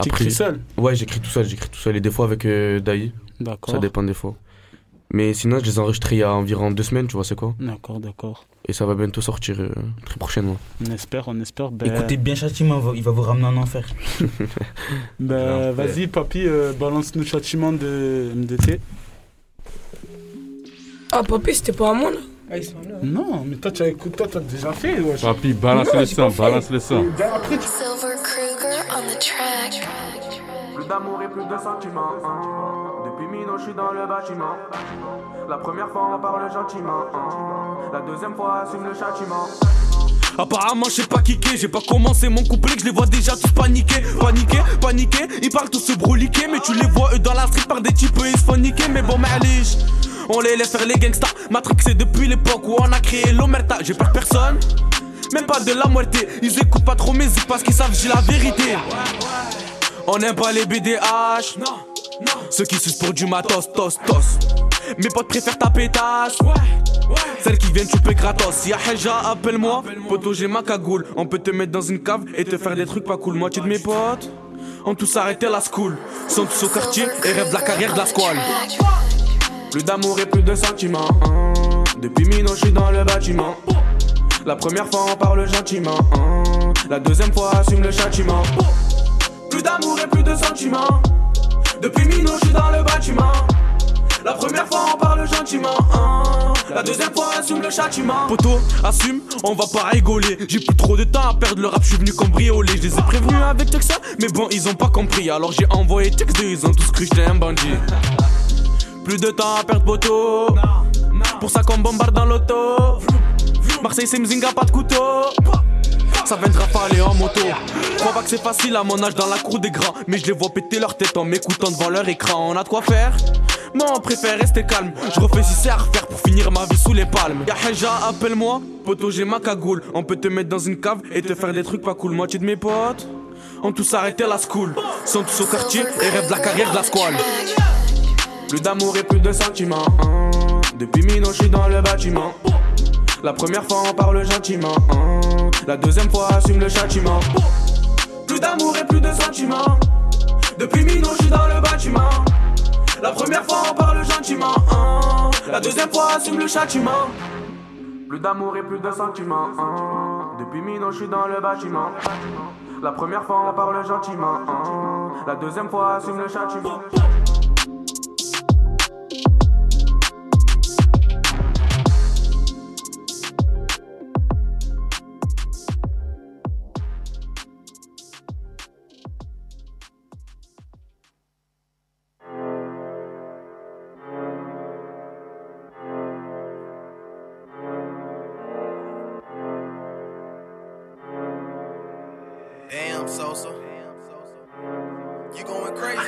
[SPEAKER 6] Tu écris seul?
[SPEAKER 18] Ouais, j'écris tout seul, j'écris tout seul. Et des fois avec euh, Daï.
[SPEAKER 6] D'accord.
[SPEAKER 18] Ça dépend des fois. Mais sinon, je les ai enregistrés il y a environ 2 semaines, tu vois, c'est quoi?
[SPEAKER 6] D'accord, d'accord.
[SPEAKER 18] Et ça va bientôt sortir euh, très prochainement.
[SPEAKER 6] On espère, on espère. Ben,
[SPEAKER 15] Écoutez bien Châtiment, il va- vous ramener en enfer.
[SPEAKER 6] ben, vas-y, papy, euh, balance-nous châtiment de MDT.
[SPEAKER 7] Ah, papy, c'était pas à moi, là
[SPEAKER 6] Non, mais toi, tu as écouté, toi, t'as déjà fait. wesh.
[SPEAKER 4] Papy, balance
[SPEAKER 6] Non,
[SPEAKER 4] le son, balance le son.
[SPEAKER 6] Et Après, tu...
[SPEAKER 13] Silver Kruger on the track.
[SPEAKER 19] Plus d'amour et plus de sentiments. hein. Je suis dans le bâtiment. La première fois, on parle gentiment. hein. La deuxième fois, assume le châtiment.
[SPEAKER 20] Apparemment j'ai pas kické, j'ai pas commencé mon couplet que je les vois déjà tous paniquer, paniquer, paniquer, ils parlent tous se broliquer mais tu les vois eux dans la street par des types ils se font niquer mais bon m'alige On les laisse faire les gangsters, matrixés depuis l'époque où on a créé l'omerta, j'ai peur personne même pas de la moitié, ils écoutent pas trop mes zik parce qu'ils savent j'ai la vérité On n'aime pas les BDH, non. Ceux qui sucent pour du matos, tos, tos Mes potes préfèrent ta pétasse celles qui viennent choper gratos. Y'a Haja, appelle-moi. Poto, j'ai ma cagoule. On peut te mettre dans une cave et te faire des trucs pas cool. Moitié de mes potes ont tous arrêté la school. Sont tous au quartier et rêvent la carrière de la squale.
[SPEAKER 19] Plus d'amour et plus de sentiments. Depuis Mino, je suis dans le bâtiment. La première fois, on parle gentiment. La deuxième fois, assume le châtiment. Plus d'amour et plus de sentiments. Depuis Mino, je suis dans le bâtiment. La première fois, on parle gentiment. hein. La deuxième fois, assume le châtiment.
[SPEAKER 20] Poto, assume, on va pas rigoler. J'ai plus trop de temps à perdre, le rap, je suis venu cambrioler. Je les ai prévenus avec Texas, mais bon, ils ont pas compris. Alors j'ai envoyé texte, ils ont tous cru j'étais un bandit. Plus de temps à perdre, poto. Pour ça qu'on bombarde dans l'auto. Marseille, c'est Mzinga, pas de couteau. Ça viendra parler en moto. Crois pas que c'est facile à mon âge dans la cour des grands. Mais je les vois péter leur tête en m'écoutant devant leur écran. On a de quoi faire? Moi, on préfère rester calme. Je refais si c'est à refaire pour finir ma vie sous les palmes. Y'a Haja, appelle-moi. Poto, j'ai ma cagoule. On peut te mettre dans une cave et te faire des trucs pas cool. Moitié de mes potes ont tous arrêté la school. Sont tous au quartier et rêvent de la carrière de la squale.
[SPEAKER 19] Plus d'amour et plus de sentiments. Depuis Mino, je suis dans le bâtiment. La première fois, on parle gentiment. La deuxième fois, assume le châtiment. Plus d'amour et plus de sentiments. Depuis Mino, je suis dans le bâtiment. La première fois, on parle gentiment. La deuxième fois, assume le châtiment. Plus d'amour et plus de sentiments. Depuis Mino, je suis dans le bâtiment. La première fois, on parle gentiment. La deuxième fois, assume le châtiment.
[SPEAKER 21] Sosa. You going crazy?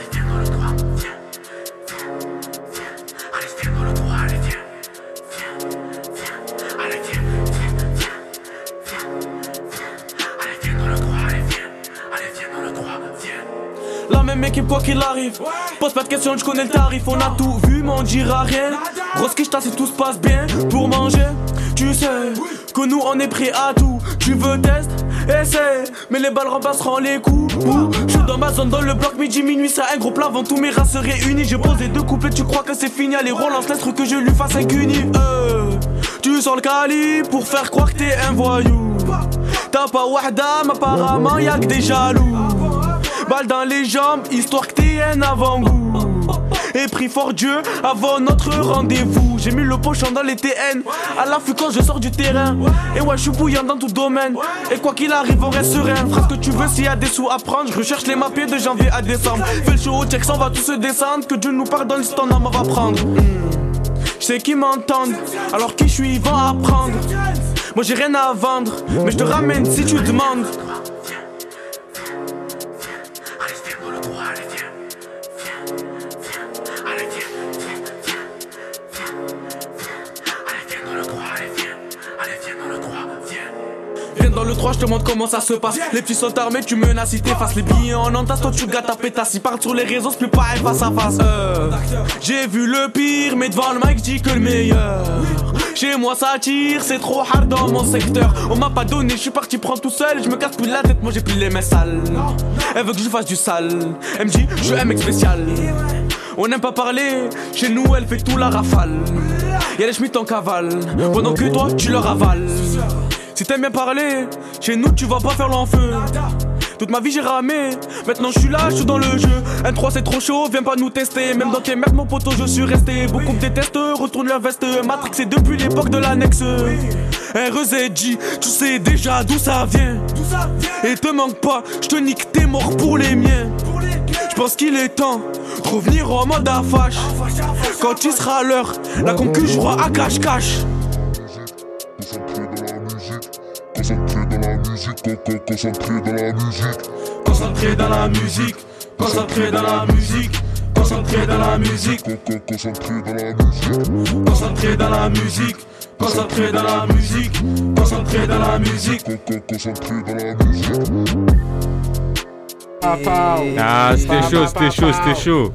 [SPEAKER 19] La même équipe quoi qu'il arrive. Pose pas de questions, je connais le tarif. On a tout vu mais on dira rien. Grosse quicheta si tout se passe bien Pour manger. Tu sais que nous on est prêt à tout. Tu veux test? Mais les balles remplaceront les coups. Je suis dans ma zone dans le bloc midi minuit C'est un gros plat avant tous mes races réunis J'ai posé deux couplets tu crois que c'est fini? Allez relance l'astre que je lui fasse un Tu sors le cali pour faire croire que t'es un voyou. T'as pas wahda apparemment y'a que des jaloux. Balle dans les jambes, histoire que t'aies un avant-goût. Et pris fort Dieu avant notre rendez-vous. J'ai mis le pochon dans les TN. À l'affût quand je sors du terrain. Et ouais, je suis bouillant dans tout domaine. Et quoi qu'il arrive, on reste serein. Ce que tu veux s'il y a des sous à prendre. Je recherche les mapiers de janvier à décembre. Fais le show au check, on va tous se descendre. Que Dieu nous pardonne si ton âme va prendre. Hmm. Je sais qui m'entendent, alors qui je suis, ils vont apprendre. Moi j'ai rien à vendre, mais je te ramène si tu demandes. Te montre comment ça se passe. Les petits sont armés, tu menaces si t'effaces. Les billets en entasse, toi tu gâtes ta pétasse. Ils partent sur les réseaux, c'est plus pareil face à face. Euh, J'ai vu le pire, mais devant le mic, dis que le meilleur. Chez moi ça tire, c'est trop hard dans mon secteur. On m'a pas donné, je suis parti prendre tout seul. Je me casse plus la tête, moi j'ai plus les mains sales. Elle veut que je fasse du sale. Elle me dit, je mec spécial. On n'aime pas parler, chez nous elle fait tout la rafale. Y'a les schmitts en cavale, pendant que toi tu leur avales. Si t'aimes bien parler, chez nous tu vas pas faire l'enfeu. Toute ma vie j'ai ramé, maintenant je suis là, je suis dans le jeu. Un 3 c'est trop chaud, viens pas nous tester. Même dans tes merdes, mon poteau, je suis resté. Beaucoup me détestent, retourne leur veste. Matrix c'est depuis l'époque de l'annexe. RZJ, tu sais déjà d'où ça vient. Et te manque pas, je te nique, t'es mort pour les miens. Je pense qu'il est temps revenir en mode affache. Quand il sera l'heure, la concu jouera à cache-cache.
[SPEAKER 22] Concentré dans la musique, concentré dans la musique, concentré dans la musique, concentré dans la musique, concentré dans la musique, concentré dans la musique, concentré dans la musique, concentré dans la musique.
[SPEAKER 4] Ah, c'était chaud, c'était chaud, c'était chaud.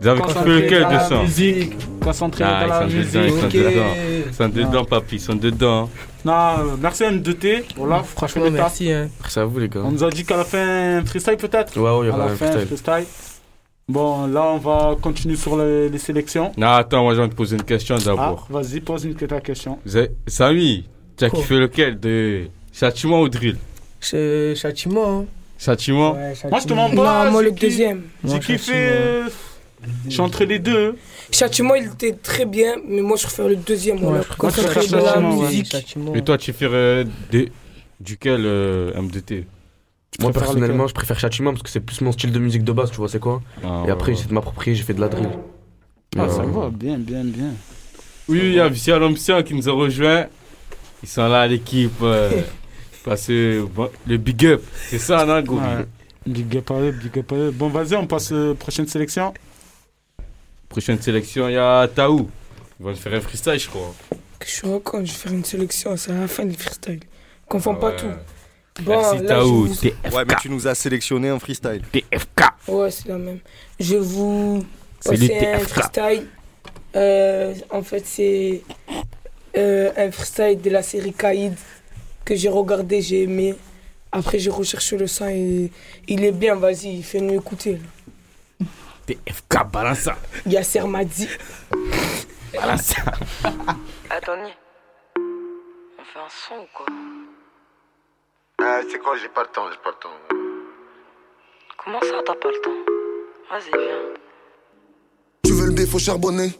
[SPEAKER 4] Vous avez kiffé lequel de ça
[SPEAKER 6] musique, concentré
[SPEAKER 4] Ah,
[SPEAKER 6] dans la
[SPEAKER 4] ils sont
[SPEAKER 6] musique.
[SPEAKER 4] dedans, ils sont dedans. Ils sont dedans, papy, ils sont dedans.
[SPEAKER 6] Non, merci M2T. Voilà, franchement,
[SPEAKER 5] merci, hein.
[SPEAKER 20] Merci à vous, les gars.
[SPEAKER 6] On nous a dit qu'à la fin, un freestyle peut-être
[SPEAKER 20] Ouais, ouais, il y
[SPEAKER 6] À la
[SPEAKER 20] un
[SPEAKER 6] fin,
[SPEAKER 20] freestyle.
[SPEAKER 6] freestyle. Bon, là, on va continuer sur les, les sélections.
[SPEAKER 4] Non, attends, moi j'ai envie de poser une question
[SPEAKER 6] Ah,
[SPEAKER 4] d'abord.
[SPEAKER 6] vas-y, pose une ta question.
[SPEAKER 4] Samy, tu as
[SPEAKER 5] Quoi
[SPEAKER 4] kiffé lequel de châtiment ou drill?
[SPEAKER 5] C'est châtiment. hein.
[SPEAKER 4] Châtiment?
[SPEAKER 5] Ouais,
[SPEAKER 6] Moi, je te
[SPEAKER 7] Non,
[SPEAKER 6] pas.
[SPEAKER 7] moi
[SPEAKER 6] j'ai
[SPEAKER 7] le deuxième.
[SPEAKER 6] J'ai
[SPEAKER 5] Non,
[SPEAKER 6] kiffé. Euh, Je suis entre les deux.
[SPEAKER 7] Châtiment, il était très bien, mais moi je préfère le deuxième.
[SPEAKER 5] Ouais,
[SPEAKER 7] voilà,
[SPEAKER 6] Moi, je préfère
[SPEAKER 7] la musique.
[SPEAKER 5] Châtiment.
[SPEAKER 4] Et toi, tu fais euh, des- duquel euh, MDT
[SPEAKER 20] Moi,
[SPEAKER 6] préfères
[SPEAKER 20] personnellement, je préfère Châtiment parce que c'est plus mon style de musique de base, tu vois, c'est quoi?
[SPEAKER 4] Ah,
[SPEAKER 20] Et
[SPEAKER 4] ouais,
[SPEAKER 20] après,
[SPEAKER 4] ouais.
[SPEAKER 20] j'essaie de m'approprier, j'ai fait de la drill.
[SPEAKER 6] Ah,
[SPEAKER 20] Mais,
[SPEAKER 6] ça
[SPEAKER 20] euh,
[SPEAKER 6] va, bien, bien, bien.
[SPEAKER 4] Oui, il y a Vicia Lompien qui nous a rejoint. Ils sont là, l'équipe. euh, parce que bon, le big up, c'est ça, non.
[SPEAKER 6] Big up à eux, big up à eux. Bon, vas-y, on passe euh, prochaine sélection.
[SPEAKER 4] Prochaine sélection, il y a Taou. Ils vont nous faire un freestyle, je crois.
[SPEAKER 7] Que je suis raconte, je vais faire une sélection, c'est la fin du freestyle. Confonds
[SPEAKER 4] Ah
[SPEAKER 7] pas tout. Bon,
[SPEAKER 4] Merci
[SPEAKER 7] là,
[SPEAKER 4] Taou,
[SPEAKER 7] vous-
[SPEAKER 4] TFK.
[SPEAKER 8] Ouais, mais tu nous as sélectionné en freestyle.
[SPEAKER 4] TFK.
[SPEAKER 7] Ouais, c'est la même. Je vous
[SPEAKER 4] C'est
[SPEAKER 7] un
[SPEAKER 4] TFK.
[SPEAKER 7] freestyle. Euh, en fait, c'est euh, un freestyle de la série Kaïd que j'ai regardé, j'ai aimé. Après, j'ai recherché le son et il est bien, vas-y, fais-nous écouter. là.
[SPEAKER 4] TFK, balance ça.
[SPEAKER 7] Yasser m'a dit.
[SPEAKER 4] Balance ça.
[SPEAKER 23] Attendez. On fait un son ou quoi?
[SPEAKER 24] Ah, c'est quoi, j'ai pas le temps, j'ai pas le temps.
[SPEAKER 23] Comment ça, t'as pas le temps? Vas-y, viens.
[SPEAKER 25] Tu veux le bif au charbonné?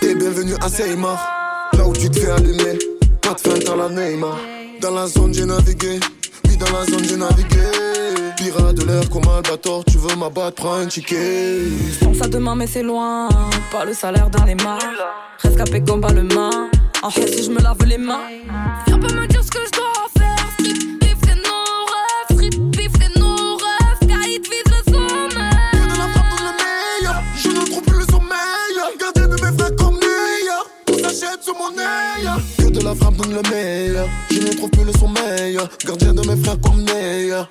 [SPEAKER 25] T'es bienvenu à Seymar Là où tu te fais allumer Pas de feinte à la Neymar Dans la zone j'ai navigué Oui dans la zone j'ai navigué Pirates de l'air, commande à tu veux m'abattre, prends un ticket.
[SPEAKER 23] Pense à demain, mais c'est loin. Pas le salaire d'un émar. Rescapé comme pas le main. En fait, si je me lave les mains. Viens pas me dire ce que je dois faire. Strip, bif, c'est nos rêves. Strip, bif, c'est nos rêves. Caïd vise le sommeil. Que de la
[SPEAKER 26] frappe dans le
[SPEAKER 23] meilleur. Je ne
[SPEAKER 26] trouve plus le sommeil. Gardien de
[SPEAKER 23] mes frères comme meilleur. Tout s'achète sur mon œil. Que de la frappe dans le meilleur. Je ne trouve plus le sommeil. Gardien de mes frères comme meilleur.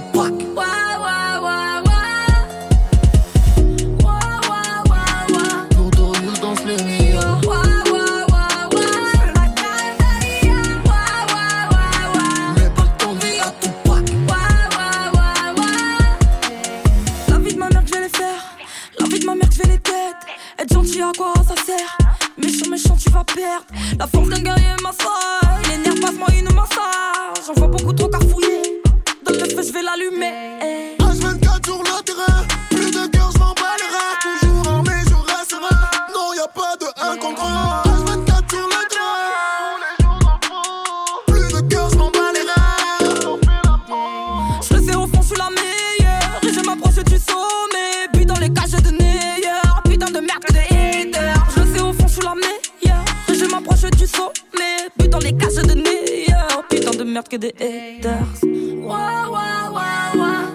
[SPEAKER 23] perdre. La force d'un guerrier m'assoit. Les nerfs passe-moi une massage. J'en vois beaucoup trop cafouiller. Donne le feu, je vais l'allumer. Merde que des haters.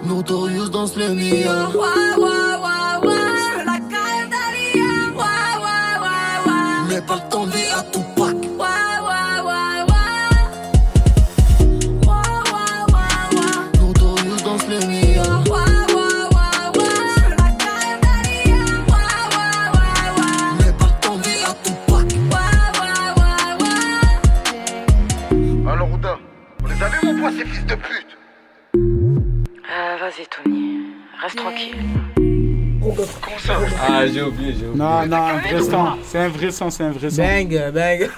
[SPEAKER 26] Notorious
[SPEAKER 23] wa. Je veux la carrière d'Alia.
[SPEAKER 26] Mais pas le temps à Tupac. De
[SPEAKER 27] pute
[SPEAKER 28] Euh, vas-y, Tony. Reste tranquille.
[SPEAKER 27] Comment ça
[SPEAKER 4] Ah, j'ai oublié, j'ai oublié.
[SPEAKER 6] Non, non, un vrai son. C'est un vrai son, c'est un vrai son.
[SPEAKER 5] Bang, bang.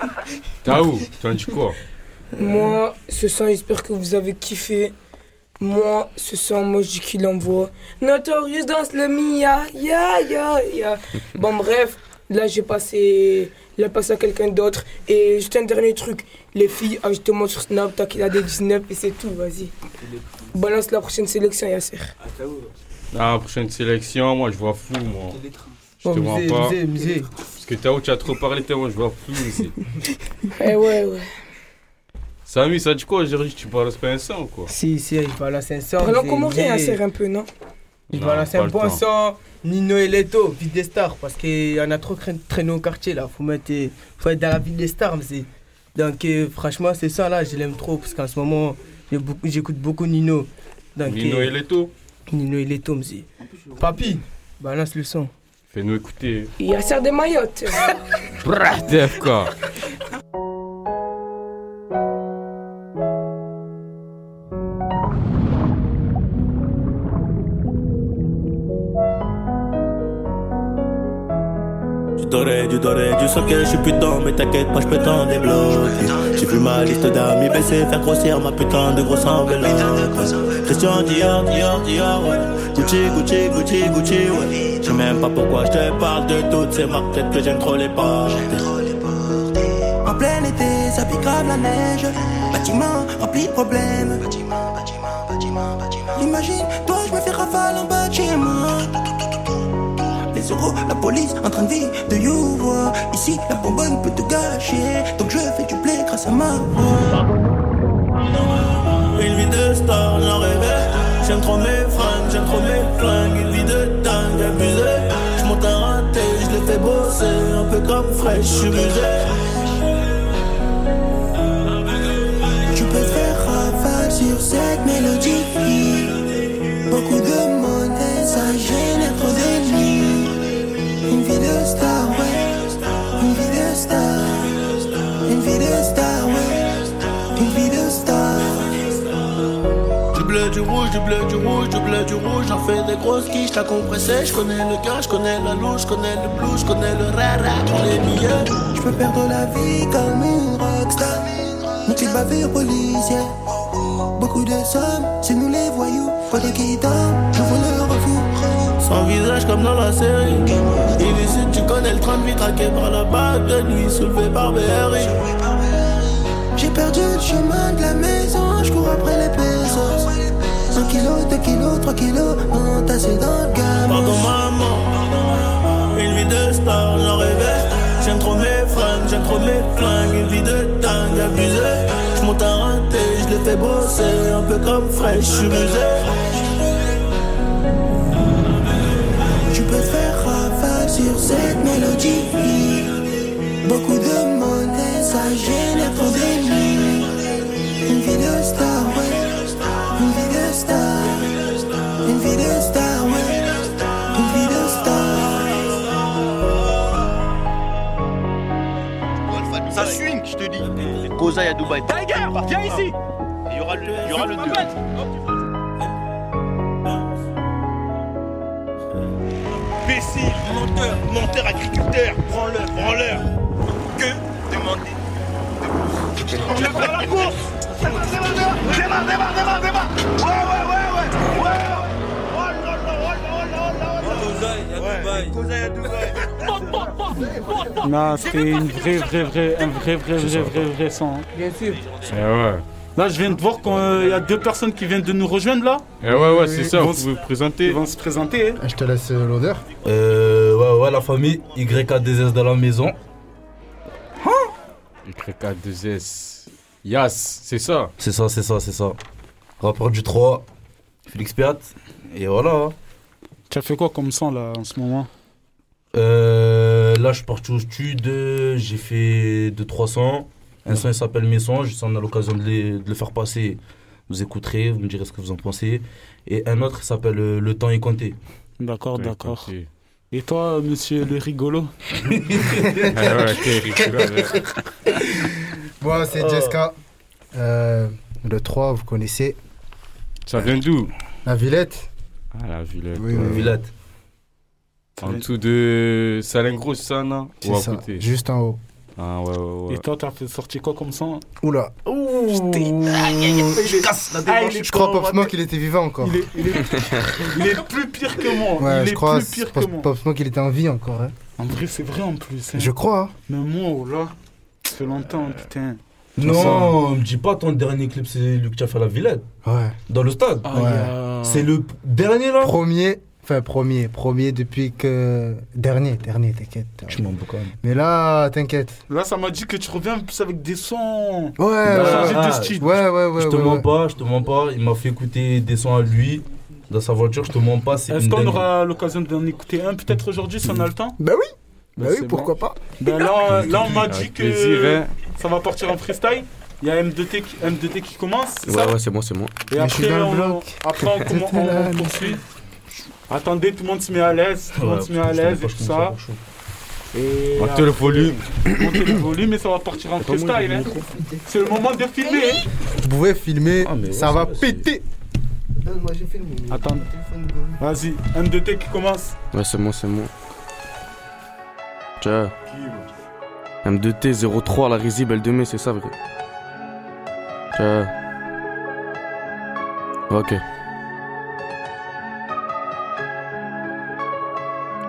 [SPEAKER 4] T'as où? T'en dis quoi?
[SPEAKER 7] Moi, ce son, j'espère que vous avez kiffé. Moi, ce son, moi, je dis qu'il envoie. Notorious danse le Mia, ya, ya, ya. Bon, bref, là, j'ai passé. Il a passé à quelqu'un d'autre. Et juste un dernier truc. Les filles, ajoute-moi sur Snap, t'as qu'il a des 19 et c'est tout, vas-y. Balance la prochaine sélection, Yasser.
[SPEAKER 4] Ah, prochaine sélection, moi je vois flou, moi. Je
[SPEAKER 5] Oh,
[SPEAKER 4] te mens
[SPEAKER 5] musée,
[SPEAKER 4] pas.
[SPEAKER 5] musée, musée.
[SPEAKER 4] Parce que Tao, tu as trop parlé, Tao, je vois flou ici.
[SPEAKER 7] Eh ouais, ouais.
[SPEAKER 4] Samy, ça dit quoi aujourd'hui Tu parles pas un son ou quoi
[SPEAKER 5] Si, si, il balance un son.
[SPEAKER 7] Parlons
[SPEAKER 5] c'est-
[SPEAKER 7] comment Yasser un peu, non?
[SPEAKER 5] Il
[SPEAKER 4] Non,
[SPEAKER 5] balance
[SPEAKER 4] pas
[SPEAKER 5] un
[SPEAKER 4] le
[SPEAKER 5] bon
[SPEAKER 4] temps.
[SPEAKER 5] son. Nino et Leto, ville des stars. Parce qu'il y en a trop traîné au quartier là. Faut, mettre, faut être dans la ville des stars. mais Donc euh, franchement, c'est ça là, je l'aime trop. Parce qu'en ce moment, j'écoute beaucoup Nino. Donc,
[SPEAKER 4] Nino
[SPEAKER 5] euh,
[SPEAKER 4] et Leto
[SPEAKER 5] Nino et Leto. Papi, balance le son.
[SPEAKER 4] Fais-nous écouter.
[SPEAKER 7] Yasser des maillottes.
[SPEAKER 4] Brah, DFK.
[SPEAKER 11] Doré, du du socket, je suis putain, mais t'inquiète pas, je peux t'en débloquer. J'ai vu ma liste d'amis baisser, faire grossir ma putain de grosse enveloppe. Christian Dior, Dior, Dior, ouais. Gucci, Gucci, Gucci, Gucci, ouais. Je sais même pas pourquoi je te parle de toutes ces marques, peut-être que j'aime trop les porter.
[SPEAKER 29] En plein été, ça pique grave la neige. Bâtiment rempli de problèmes. Imagine, toi, je me fais rafale en bas la police en train de vivre de you. Ici, la bonbonne peut te gâcher. Donc je fais du blé grâce à ma voix.
[SPEAKER 11] Une vie de star, j'en rêvais. J'aime trop mes fringues, j'aime trop mes flingues. Une vie de dingue, abusé. J'monte un raté, je les fais bosser. Un peu comme fraîche, je rusé. Des grosses quiches, la compressée. Je connais le gars, je connais la louche, je connais le blues, je connais le rara, tous les billets.
[SPEAKER 29] Je peux perdre la vie comme une rockstar. Une petite bavure policière. Beaucoup de sommes, c'est nous les voyous. Pas de qui dorment, je vois le refus.
[SPEAKER 11] Sans visage comme dans la série. Illicite, tu connais le train de vie traqué par la bague de nuit, soulevé par BRI.
[SPEAKER 29] J'ai perdu le chemin de la maison, je cours après les pesos. 100 kilos, 2 kilos, 3 kilos, entassé dans le gamme.
[SPEAKER 11] Pardon maman, une vie de star, j'en rêvais. J'aime trop mes fringues, j'aime trop mes flingues, une vie de dingue, abusée. J'monte à raté, je les fais bosser, un peu comme fraîche, j'suis
[SPEAKER 19] musé. Tu peux faire ravage sur cette mélodie. Beaucoup de monnaie,
[SPEAKER 30] ça Kozaï à Dubaï. Tiger, viens ici. Il y aura le, il y aura le 2. Imbécile, menteur, menteur agriculteur, prends-le, prends-le. Que demander? Tu veux faire la course? Démarre, démarre, démarre, démarre. Ouais, ouais, ouais, ouais, ouais. Oh là là, oh là là, oh là là. Kozaï à Dubaï.
[SPEAKER 6] Non, c'était une vraie, vraie, vraie, un vrai, vrai, vrai, vrai, vrai son. hein.
[SPEAKER 5] Bien sûr.
[SPEAKER 4] Eh ouais.
[SPEAKER 6] Là, je viens de voir qu'il y a deux personnes qui viennent de nous rejoindre là.
[SPEAKER 4] Eh ouais, ouais, c'est ça,
[SPEAKER 6] Ils
[SPEAKER 4] vous
[SPEAKER 6] vont
[SPEAKER 4] pouvez
[SPEAKER 6] se-
[SPEAKER 4] vous présenter.
[SPEAKER 6] Ils vont se présenter. hein.
[SPEAKER 31] Je te laisse euh, l'odeur.
[SPEAKER 12] Euh, ouais, ouais, la famille YK2S dans la maison.
[SPEAKER 4] YK2S. Yas, c'est ça?
[SPEAKER 12] C'est ça, c'est ça, c'est ça. Rapport du 3, Félix Piat. Et voilà. hein.
[SPEAKER 6] Tu as fait quoi comme son là en ce moment?
[SPEAKER 12] Euh, là, je suis parti au studio, j'ai fait 2-3 sons. Un son, il s'appelle Mes songes. Si on a l'occasion de, de le faire passer, vous écouterez, vous me direz ce que vous en pensez. Et un autre, il s'appelle euh, Le temps est compté.
[SPEAKER 6] D'accord, d'accord. Et toi, monsieur le rigolo?
[SPEAKER 31] Moi, c'est
[SPEAKER 6] Oh.
[SPEAKER 31] Jessica. Euh, le 3, vous connaissez.
[SPEAKER 4] Ça vient d'où?
[SPEAKER 31] La Villette.
[SPEAKER 4] Ah, la Villette.
[SPEAKER 31] Oui,
[SPEAKER 4] ouais.
[SPEAKER 31] oui.
[SPEAKER 12] Villette.
[SPEAKER 4] En dessous de ça, non
[SPEAKER 31] C'est
[SPEAKER 4] Ou à
[SPEAKER 31] ça,
[SPEAKER 4] côté
[SPEAKER 31] juste en haut.
[SPEAKER 4] Ah, ouais, ouais, ouais.
[SPEAKER 6] Et toi, t'as fait sortir quoi comme son?
[SPEAKER 31] Oula.
[SPEAKER 6] Je casse la démarche.
[SPEAKER 31] Je crois Pop Smoke, il était vivant encore.
[SPEAKER 6] Il est, il est- il est plus pire que moi.
[SPEAKER 31] Ouais,
[SPEAKER 6] il
[SPEAKER 31] je
[SPEAKER 6] est
[SPEAKER 31] crois
[SPEAKER 6] plus pire
[SPEAKER 31] Pop
[SPEAKER 6] que moi.
[SPEAKER 31] Pop Smoke, il était en vie encore. hein.
[SPEAKER 6] En vrai, c'est vrai en plus. hein.
[SPEAKER 31] Je crois. hein.
[SPEAKER 6] Mais moi, oh là, ça fait longtemps, putain.
[SPEAKER 12] Non, me dis pas ton dernier clip, c'est lui que tu as fait à la Villette.
[SPEAKER 31] Ouais.
[SPEAKER 12] Dans le stade.
[SPEAKER 6] Ah,
[SPEAKER 31] Ouais.
[SPEAKER 12] C'est le dernier là?
[SPEAKER 31] Premier, enfin premier, premier depuis que. Dernier, dernier, t'inquiète.
[SPEAKER 12] Tu m'en quand même.
[SPEAKER 31] Mais là, t'inquiète.
[SPEAKER 6] Là, ça m'a dit que tu reviens plus avec des sons.
[SPEAKER 31] Ouais, ouais, ouais.
[SPEAKER 6] de style.
[SPEAKER 31] Ouais, ouais, ouais.
[SPEAKER 12] Je te
[SPEAKER 31] ouais,
[SPEAKER 12] mens
[SPEAKER 31] ouais.
[SPEAKER 12] pas, je te mens pas. Il m'a fait écouter des sons à lui dans sa voiture. Je te mens pas. c'est
[SPEAKER 6] Est-ce qu'on aura l'occasion d'en écouter un peut-être aujourd'hui si on a le temps?
[SPEAKER 31] Bah oui. Bah oui, pourquoi
[SPEAKER 6] bon.
[SPEAKER 31] pas.
[SPEAKER 6] Ben là, là, on m'a
[SPEAKER 4] Avec
[SPEAKER 6] dit que
[SPEAKER 4] plaisir, hein.
[SPEAKER 6] ça va partir en freestyle. Il y a M2T qui, M2T qui commence,
[SPEAKER 20] Ouais,
[SPEAKER 6] ça?
[SPEAKER 20] ouais, c'est moi, c'est moi.
[SPEAKER 6] Et
[SPEAKER 31] Mais je suis
[SPEAKER 6] après, on,
[SPEAKER 31] bloc.
[SPEAKER 6] après on- on poursuit. Attendez, tout le monde se met à l'aise, tout le
[SPEAKER 12] Ouais,
[SPEAKER 6] monde se met à l'aise et tout ça. Et
[SPEAKER 4] Montez le volume.
[SPEAKER 6] Montez le volume et ça va partir en freestyle. hein. C'est le moment de filmer.
[SPEAKER 31] Vous pouvez filmer,
[SPEAKER 12] Ah,
[SPEAKER 31] ça va
[SPEAKER 12] ça va, c'est-
[SPEAKER 31] péter. Moi j'ai filmé.
[SPEAKER 6] Attends. Vas-y, M2T qui commence.
[SPEAKER 20] Ouais, c'est moi, c'est moi. Tiens. M2T 03 la risible elle de mai, c'est ça, vrai. Tiens. Ok.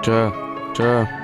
[SPEAKER 20] 这这。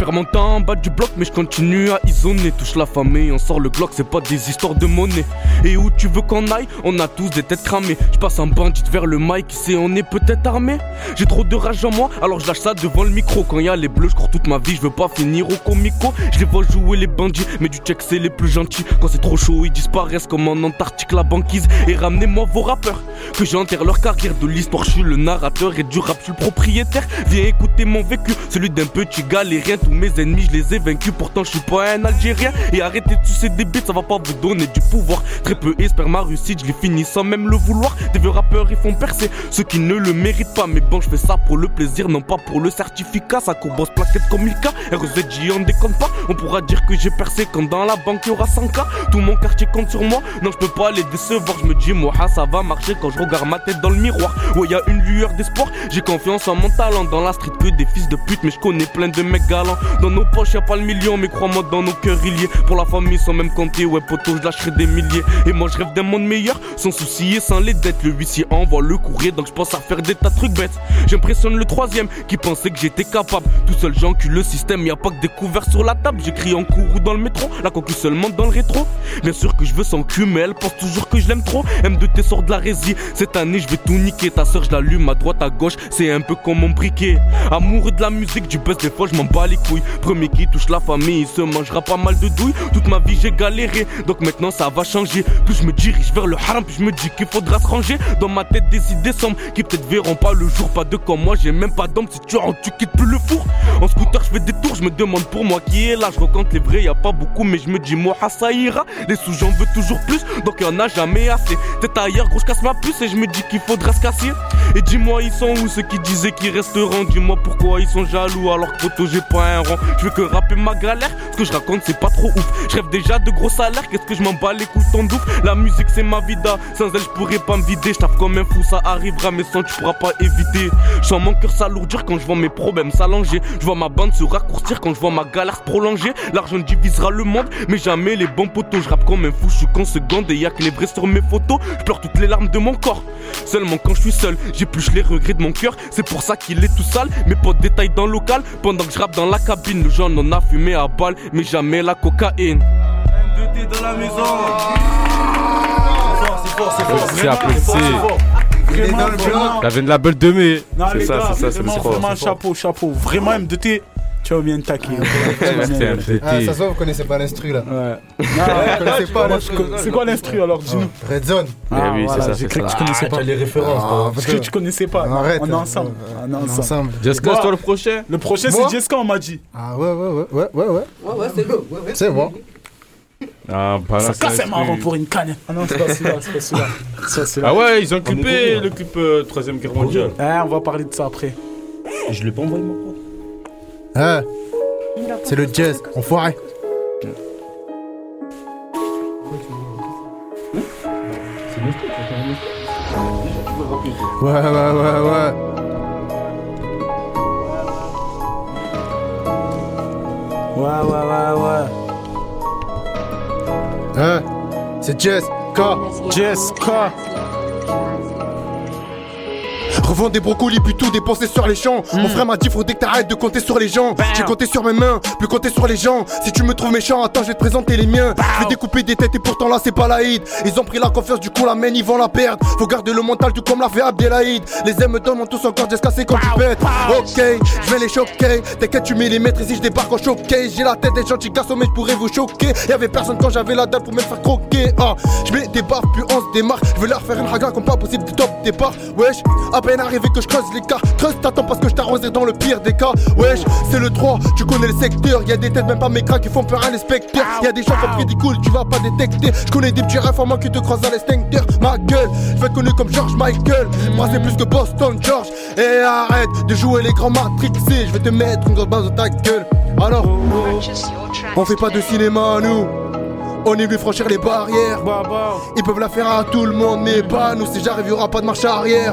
[SPEAKER 20] Perds mon temps en bas du bloc, mais je continue à isonner. Touche la famille, on sort le Glock, c'est pas des histoires de monnaie. Et où tu veux qu'on aille? On a tous des têtes cramées. Je passe en bandit vers le mic, qui sait, on est peut-être armé. J'ai trop de rage en moi, alors je lâche ça devant le micro. Quand y a les bleus, je cours toute ma vie, je veux pas finir au comico. Je les vois jouer les bandits, mais du check, c'est les plus gentils. Quand c'est trop chaud, ils disparaissent comme en Antarctique, la banquise. Et ramenez-moi vos rappeurs, que j'enterre leur carrière de l'histoire. Je suis le narrateur et du rap, je suis le propriétaire. Viens écouter mon vécu, celui d'un petit galérien. Mes ennemis, je les ai vaincus, pourtant je suis pas un Algérien. Et arrêtez de sucer des bêtes, ça va pas vous donner du pouvoir. Très peu espèrent ma réussite, je les finis sans même le vouloir. Des vieux rappeurs, ils font percer ceux qui ne le méritent pas. Mais bon, je fais ça pour le plaisir, non pas pour le certificat. Ça bosse plaquette comme Milka. RZJ, on déconne pas. On pourra dire que j'ai percé quand dans la banque y aura 100K. Tout mon quartier compte sur moi. Non, je peux pas les décevoir. Je me dis, moi, ah, ça va marcher quand je regarde ma tête dans le miroir. Ouais, y a une lueur d'espoir. J'ai confiance en mon talent. Dans la street, que des fils de pute. Mais je connais plein de mecs galants. Dans nos poches, y a pas le million. Mais crois-moi, dans nos cœurs, il y est. Pour la famille, sans même compter. Ouais, poteau, je lâcherai des milliers. Et moi, je rêve d'un monde meilleur. Sans souci et sans les dettes. Le huissier envoie le courrier. Donc, je pense à faire des tas de trucs bêtes. J'impressionne le troisième qui pensait que j'étais capable. Tout seul, j'encule le système. Y a pas que des couverts sur la table. J'écris en cours ou dans le métro. La cocu seulement dans le rétro. Bien sûr que je veux s'en cul, mais elle pense toujours que je l'aime trop. M2T sort de la résie. Cette année, je vais tout niquer. Ta soeur, je l'allume à droite, à gauche. C'est un peu comme mon briquet. Amoureux de la musique, du buzz, des fois, je m'en bats les. Premier qui touche la famille, il se mangera pas mal de douilles. Toute ma vie j'ai galéré, donc maintenant ça va changer. Plus je me dirige vers le haram, plus je me dis qu'il faudra se ranger. Dans ma tête des idées sombres qui peut-être verront pas le jour. Pas de comme moi, j'ai même pas d'homme. Si tu rentres, tu quittes plus le four. En scooter, je fais des tours, je me demande pour moi qui est là. Je recompte les vrais, y a pas beaucoup, mais je me dis moi ça ira. Les sous j'en veux toujours plus, donc y en a jamais assez. Tête ailleurs, gros, je casse ma puce et je me dis qu'il faudra se casser. Et dis-moi, ils sont où ceux qui disaient qu'ils resteront? Dis-moi pourquoi ils sont jaloux alors que j'ai pas un Je veux que rapper ma galère, ce que je raconte c'est pas trop ouf. Je rêve déjà de gros salaires, qu'est-ce que je m'en bats les couilles ton douf La musique c'est ma vida, sans elle je pourrais pas me vider. Je comme un fou, ça arrivera, mais sans tu pourras pas éviter. Je sens mon cœur s'alourdir quand je vois mes problèmes s'allonger. Je vois ma bande se raccourcir quand je vois ma galère se prolonger. L'argent divisera le monde, mais jamais les bons poteaux. Je rappe comme un fou, je suis con seconde et y a que les vrais sur mes photos. Je pleure toutes les larmes de mon corps. Seulement quand je suis seul, j'épluche les regrets de mon cœur. C'est pour ça qu'il est tout sale. Mes potes détaillent dans le local pendant que je rappe dans la cabine. Le jaune on a fumé à balle, mais jamais la cocaïne.
[SPEAKER 22] M2T dans la maison.
[SPEAKER 4] C'est fort, c'est apprécié.
[SPEAKER 6] Vraiment, vraiment.
[SPEAKER 4] La veine de la belle de mai.
[SPEAKER 6] Non,
[SPEAKER 4] C'est ça, c'est ça, c'est
[SPEAKER 6] vraiment,
[SPEAKER 4] trop.
[SPEAKER 6] vraiment, chapeau, chapeau. Vraiment, M2T, tu vas bien.
[SPEAKER 4] Merci, M2T.
[SPEAKER 31] Ah, ça se voit, vous connaissez pas l'instru là.
[SPEAKER 6] Ouais.
[SPEAKER 31] vous connaissez pas l'instru.
[SPEAKER 6] C'est quoi l'instru alors Dis-nous.
[SPEAKER 31] Red Zone.
[SPEAKER 4] Eh oui, c'est ça,
[SPEAKER 6] j'ai cru que
[SPEAKER 4] ça.
[SPEAKER 6] tu connaissais
[SPEAKER 31] Ah,
[SPEAKER 6] pas.
[SPEAKER 31] les références, toi.
[SPEAKER 6] Parce que tu connaissais pas.
[SPEAKER 31] Arrête.
[SPEAKER 6] On est ensemble. On est ensemble.
[SPEAKER 4] Jessica, c'est toi le prochain
[SPEAKER 6] Le prochain, c'est Jessica, on m'a dit.
[SPEAKER 31] Ah ouais, ouais, ouais, ouais, ouais, ouais.
[SPEAKER 5] Ouais, ouais, c'est bon. Ouais, ouais.
[SPEAKER 31] C'est bon.
[SPEAKER 4] Ah, balance
[SPEAKER 6] Ça casse marrant pour une canne. Ah non, c'est pas celui-là, c'est pas celui-là. Ça, c'est là.
[SPEAKER 4] Ah ouais, ils ont
[SPEAKER 6] bon,
[SPEAKER 4] le clip euh, Troisième Guerre mondiale.
[SPEAKER 6] Eh, on va parler de ça après.
[SPEAKER 12] Je l'ai pas envoyé, mon pote.
[SPEAKER 31] Ah, c'est le jazz, enfoiré. Ouais, ouais, ouais, ouais.
[SPEAKER 6] Ouais, ouais, ouais, ouais.
[SPEAKER 31] Hein, c'est Jess, K.
[SPEAKER 6] Jessica.
[SPEAKER 25] Revends des brocolis plutôt dépenser sur les champs. Mon frère m'a dit faudrait que t'arrêtes de compter sur les gens. J'ai compté sur mes mains, plus compter sur les gens. Si tu me trouves méchant, attends, je vais te présenter les miens. Je vais découper des têtes et pourtant là c'est pas l'Aïd. Ils ont pris la confiance, du coup la mène, ils vont la perdre. Faut garder le mental, tout comme l'a fait Abdelhaïd. Les aimes me donnent tous encore Jessica, c'est quand tu pètes. Ok, je vais les choquer. T'inquiète, tu millimètres ici, je débarque en choqué. J'ai la tête des gentils garçons, mais je pourrais vous choquer. Y'avait personne quand j'avais la dalle pour me faire croquer. Ah, je mets des baffes, puis on se démarre. Je veux leur faire une haga comme pas possible du top départ. Wesh, à peine arrivé que je creuse les cas. Creuse, t'attends parce que je t'arroserai dans le pire des cas. Wesh, c'est le 3, tu connais le secteur. Y'a des têtes, même pas mes cracks qui font peur à l'inspecteur. Y'a des gens qui ont pris des coules, tu vas pas détecter. Je connais des petits réformants qui te croisent à l'extincteur. Ma gueule, je vais être connu comme George Michael. Moi, c'est plus que Boston, George. Et arrête de jouer les grands matrixés. Je vais te mettre une grosse base dans ta gueule. Alors, on fait pas de cinéma, nous. On est venu franchir les barrières. Ils peuvent la faire à tout le monde, mais pas nous. Si j'arrive, y'aura pas de marche arrière.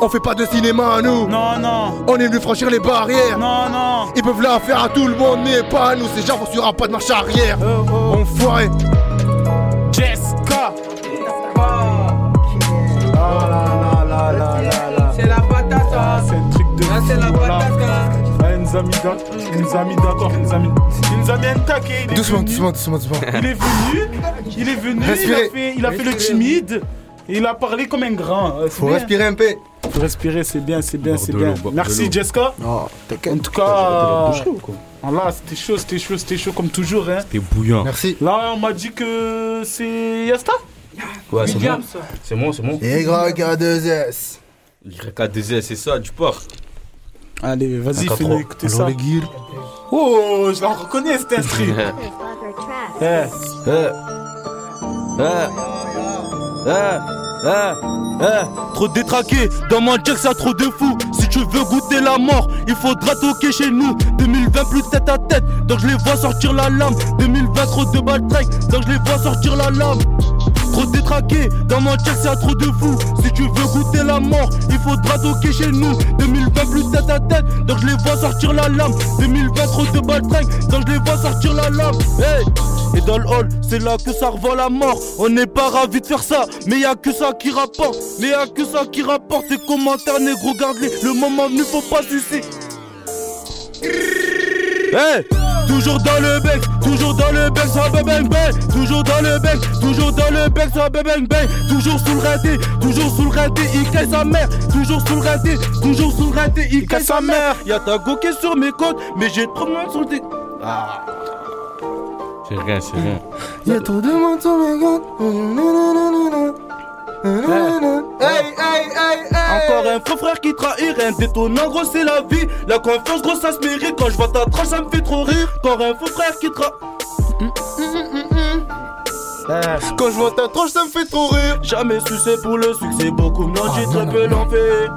[SPEAKER 25] On fait pas de cinéma, nous.
[SPEAKER 6] Non, non.
[SPEAKER 25] On est venu franchir les barrières.
[SPEAKER 6] Non, non.
[SPEAKER 25] Ils peuvent la faire à tout le monde, mais pas nous. Si j'avance, y'aura pas de marche arrière. Enfoiré.
[SPEAKER 6] Jessica. Ah là là là.
[SPEAKER 5] C'est la patate,
[SPEAKER 6] Ah,
[SPEAKER 5] hein.
[SPEAKER 6] c'est un truc de
[SPEAKER 5] c'est
[SPEAKER 6] fou,
[SPEAKER 5] la patate.
[SPEAKER 6] Ah, nous a mis d'ac- il nous a mis d'accord, il nous a mis, il nous a mis un taquet. il est
[SPEAKER 31] Doucement,
[SPEAKER 6] venu.
[SPEAKER 31] doucement, doucement, doucement.
[SPEAKER 6] Il est venu, il est venu, il a fait, il a fait le timide. Et il a parlé comme un grand. euh,
[SPEAKER 31] Faut
[SPEAKER 6] bien.
[SPEAKER 31] respirer un peu.
[SPEAKER 6] Faut respirer, c'est bien, c'est bien, c'est bien. Merci. Jessica.
[SPEAKER 31] Non,
[SPEAKER 6] En tout cas, ah là, c'était chaud, c'était chaud, c'était chaud comme toujours. Hein.
[SPEAKER 4] T'es bouillant.
[SPEAKER 31] Merci.
[SPEAKER 6] Là, on m'a dit que c'est Yasta?
[SPEAKER 12] Ouais, c'est bon. C'est bon, c'est bon.
[SPEAKER 31] Y a 2 s
[SPEAKER 4] YK2S, c'est ça, du porc.
[SPEAKER 6] Allez, vas-y, fais-nous écouter ça. Oh, je la reconnais cet instru. Eh,
[SPEAKER 20] Eh, eh, eh, eh, eh, trop détraqué, dans mon jack ça trop de fous. Si tu veux goûter la mort, il faudra toquer chez nous. 2020 plus tête à tête, donc je les vois sortir la lame. 2020 trop de balles track, donc je les vois sortir la lame. Trop détraqué, dans mon jack ça trop de fous. Si tu veux goûter la mort, il faudra toquer chez nous. 2020 plus tête à tête, donc je les vois sortir la lame. 2020 trop de track, donc je les vois sortir la lame. Hey! Et dans le hall, c'est là que ça revend la mort. On n'est pas ravis de faire ça, mais y a que ça qui rapporte. Mais y a que ça qui rapporte. Les commentaires négro, garde-les. Le moment venu, faut pas sucer.
[SPEAKER 12] Toujours dans le bec, toujours dans le bec, ça bang bang bang, toujours dans le bec, toujours dans le bec, ça bang bang bang, toujours sous le raté, toujours sous le raté, il casse sa mère, toujours sous le raté, toujours sous le raté, il casse sa mère. Y'a ta go qui est sur mes côtes, mais j'ai trop de monde sur le dé- Ah.
[SPEAKER 4] C'est rien, c'est rien.
[SPEAKER 31] Y'a trop de monde sur mes gants.
[SPEAKER 12] Encore un faux frère qui trahit, rien de détonnant, gros, c'est la vie. La confiance, gros, ça se mérite. Quand je vois ta tranche, ça me fait trop rire. Encore un faux frère qui trahit.
[SPEAKER 31] Quand je vois ta tranche, ça me fait trop rire.
[SPEAKER 12] Jamais sucé pour le succès, beaucoup me l'ont dit, très peu l'en fait.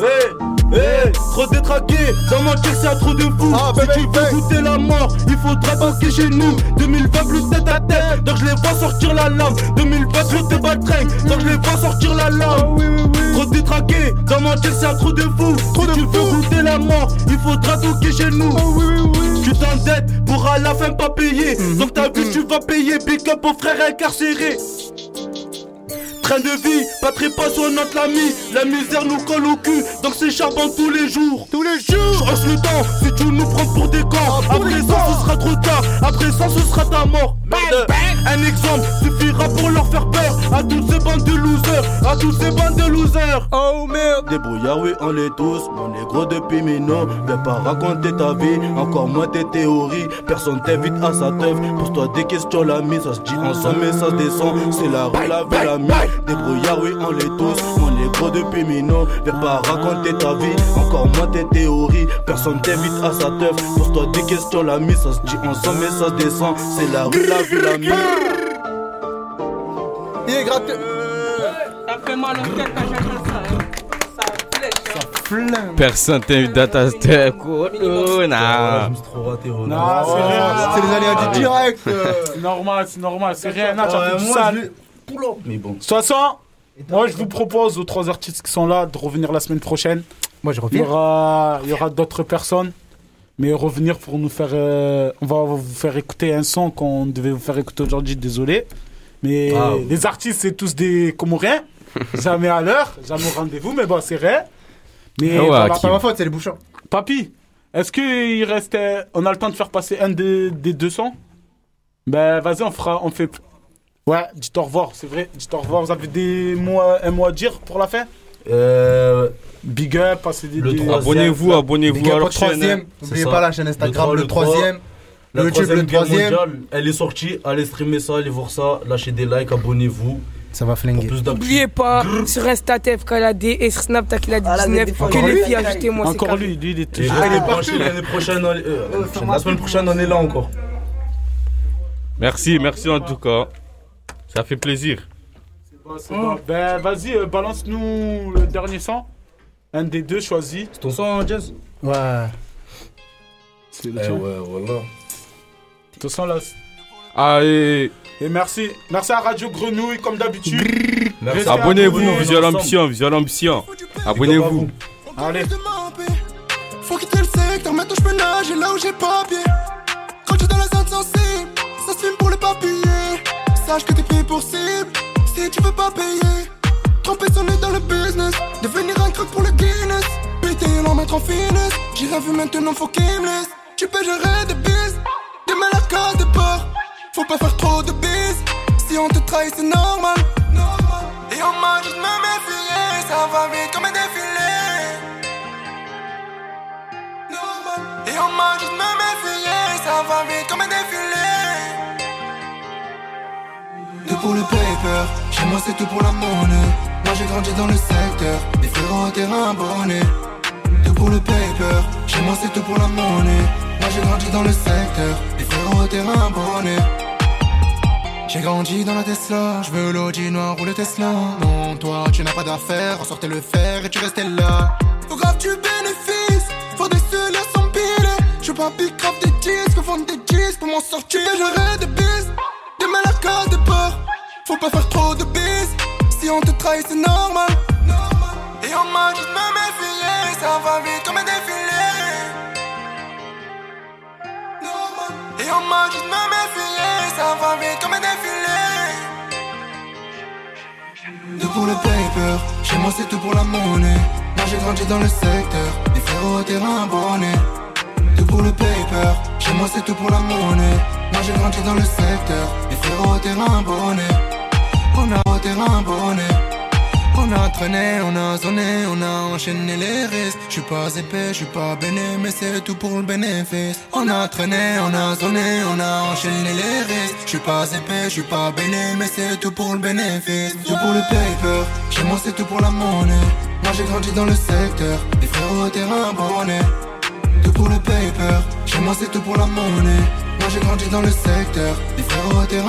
[SPEAKER 12] Hey, hey, trop détraqué, dans mon cœur c'est trop de fous. si tu veux goûter la mort, il faudra toquer chez nous. 2020 plus tête à tête, donc je les vois sortir la lame. 2020 plus te baltringue, donc je les vois sortir la lame. Trop détraqué, dans mon cœur c'est trop de fous. si tu veux goûter la mort, il faudra toquer chez nous. Tu t'endettes pour à la fin pas payer. Donc ta vie tu vas payer, big up aux frères incarcérés. Train de vie, pas très passionnante l'ami. La misère nous colle au cul, donc c'est charbon tous les jours. Tous les jours. Je hausse le temps, si tu nous prends pour des camps Après ça ce sera trop tard, après ça ce sera ta mort. Un exemple suffira pour leur faire peur. À toutes ces bandes de losers, à tous ces bandes de losers. Oh merde. Débrouillard oui on l'est tous, mon négro depuis Mino Viens pas raconter ta vie, encore moins tes théories. Personne t'invite à sa teuf, pose-toi des questions l'ami. Ça se dit ensemble mais ça se descend, c'est la rue la vie l'ami Débrouillard oui on l'est tous, mon négro depuis Mino Viens pas raconter ta vie, encore moins tes théories Personne t'invite à sa teuf, pose-toi des questions l'ami Ça se dit ensemble mais ça se descend, c'est la rue la vie l'ami
[SPEAKER 31] Il est gratté.
[SPEAKER 7] Ça fait mal au tête ça. hein. Ça flèche.
[SPEAKER 4] Personne t'invite dans ta step. Oh, nah.
[SPEAKER 32] trop raté,
[SPEAKER 6] Non, c'est rien.
[SPEAKER 31] C'est les aléas du direct.
[SPEAKER 6] C'est normal, c'est normal, c'est rien.
[SPEAKER 32] Moi, Mais bon.
[SPEAKER 6] De toute façon, moi je vous propose aux trois artistes qui sont là de revenir la semaine prochaine.
[SPEAKER 31] Moi je
[SPEAKER 6] Il y
[SPEAKER 31] reviens.
[SPEAKER 6] aura, il y aura d'autres personnes, mais revenir pour nous faire. euh, on va vous faire écouter un son qu'on devait vous faire écouter aujourd'hui, désolé. Mais
[SPEAKER 32] Ah, oui.
[SPEAKER 6] les artistes, c'est tous des Comoriens. jamais à l'heure, jamais au rendez-vous, mais bon, c'est vrai. Mais
[SPEAKER 4] Ah ouais,
[SPEAKER 6] voilà,
[SPEAKER 4] Hakim.
[SPEAKER 31] Pas ma faute, c'est les bouchons.
[SPEAKER 6] Papy, est-ce qu'il restait. On a le temps de faire passer un des, des deux sons? Ben, vas-y, on fera. On fait. Ouais, dites au revoir, c'est vrai. Dites au revoir. Vous avez des mots, à- un mot à dire pour la fin?
[SPEAKER 32] Euh,
[SPEAKER 6] Big up, passez des.
[SPEAKER 32] Le
[SPEAKER 6] des-
[SPEAKER 32] troisième.
[SPEAKER 4] Abonnez-vous, abonnez-vous à leur chaîne.
[SPEAKER 31] troisième.
[SPEAKER 4] hein.
[SPEAKER 31] N'oubliez pas la chaîne
[SPEAKER 32] Le
[SPEAKER 31] Instagram, le
[SPEAKER 32] le trois.
[SPEAKER 31] troisième.
[SPEAKER 32] La
[SPEAKER 31] Le YouTube,
[SPEAKER 32] troisième
[SPEAKER 31] le troisième.
[SPEAKER 32] mondiale, elle est sortie. Allez streamer ça, allez voir ça. Lâchez des likes, abonnez-vous.
[SPEAKER 31] Ça va flinguer.
[SPEAKER 7] N'oubliez pas, sur Insta TFKLAD et sur Snap Takilad
[SPEAKER 5] Ah, là,
[SPEAKER 7] 19
[SPEAKER 5] des
[SPEAKER 7] que les filles ajoutez-moi
[SPEAKER 6] Encore lui, lui, il est toujours.
[SPEAKER 32] l'année euh, l'année prochaine, la semaine prochaine, on est là encore.
[SPEAKER 4] Merci, merci en tout cas. Ça fait plaisir.
[SPEAKER 6] C'est bon. Ben, vas-y, euh, balance-nous le dernier son. Un des deux choisi.
[SPEAKER 32] C'est ton son, Jazz?
[SPEAKER 31] Ouais.
[SPEAKER 6] C'est
[SPEAKER 32] Eh
[SPEAKER 6] le tien.
[SPEAKER 32] ouais, voilà.
[SPEAKER 6] Ton son là.
[SPEAKER 4] Ah, et
[SPEAKER 6] Et merci. Merci à Radio Grenouille, comme d'habitude.
[SPEAKER 32] Merci.
[SPEAKER 4] Abonnez-vous. Visual Ambition, Visual Ambition. Abonnez-vous.
[SPEAKER 6] Allez.
[SPEAKER 26] Faut quitter le secteur, maintenant je peux nager là où j'ai pas pied. Quand tu es dans la zone sensible, ça se filme pour les papiers. Que t'es pris pour cible, si tu veux pas payer. Tromper son nez dans le business, devenir un croc pour le Guinness. Péter et l'en mettre en finesse, j'irai vu maintenant, faut qu'il me laisse. Tu peux gérer des bises, des mal à cause de peur. Faut pas faire trop de bises, si on te trahit c'est normal. Et on m'a dit me méfier, ça va vite comme un défilé. Et on m'a dit de me méfier, ça va vite comme un défilé. Deux pour le paper, chez moi c'est tout pour la monnaie. Moi j'ai grandi dans le secteur, les frérots en terrain abonné. Deux pour le paper, chez moi c'est tout pour la monnaie. Moi j'ai grandi dans le secteur, les frérots en terrain abonné. J'ai grandi dans la Tesla, je veux l'Audi noir ou le Tesla. Non, toi tu n'as pas d'affaires, ressortez le fer et tu restais là. Faut grave du bénéfice, faut des seuls à s'empiler. Je veux pas grave des disques, vendre des disques pour m'en sortir. J'aurais des bises, Faut pas faire trop de bises, si on te trahit c'est normal. Et on m'a dit de me méfier, ça va vite comme un défilé. Et on m'a dit de me méfier, ça va vite comme un défilé. Deux pour le paper, chez moi c'est tout pour la monnaie. Moi j'ai grandi dans le secteur, les frérots au terrain abonné. Pour pour le paper. Chez moi c'est tout pour la monnaie. Moi j'ai grandi dans le secteur. Frérots terrain bonnet. On a terrain bonnet. On a traîné, on a zoné, on a enchaîné les risques. Je suis pas épais, je suis pas béné, mais c'est tout pour le bénéfice. On a traîné, on a zoné, on a enchaîné les risques. Je suis pas épais, je suis pas béné, mais c'est tout pour le bénéfice. Tout pour le paper, chez moi c'est tout pour la monnaie. Moi j'ai grandi dans le secteur, les frères au terrain bonnet. Tout pour le paper, chez moi c'est tout pour la monnaie j'ai grandi dans le secteur, les frérots étaient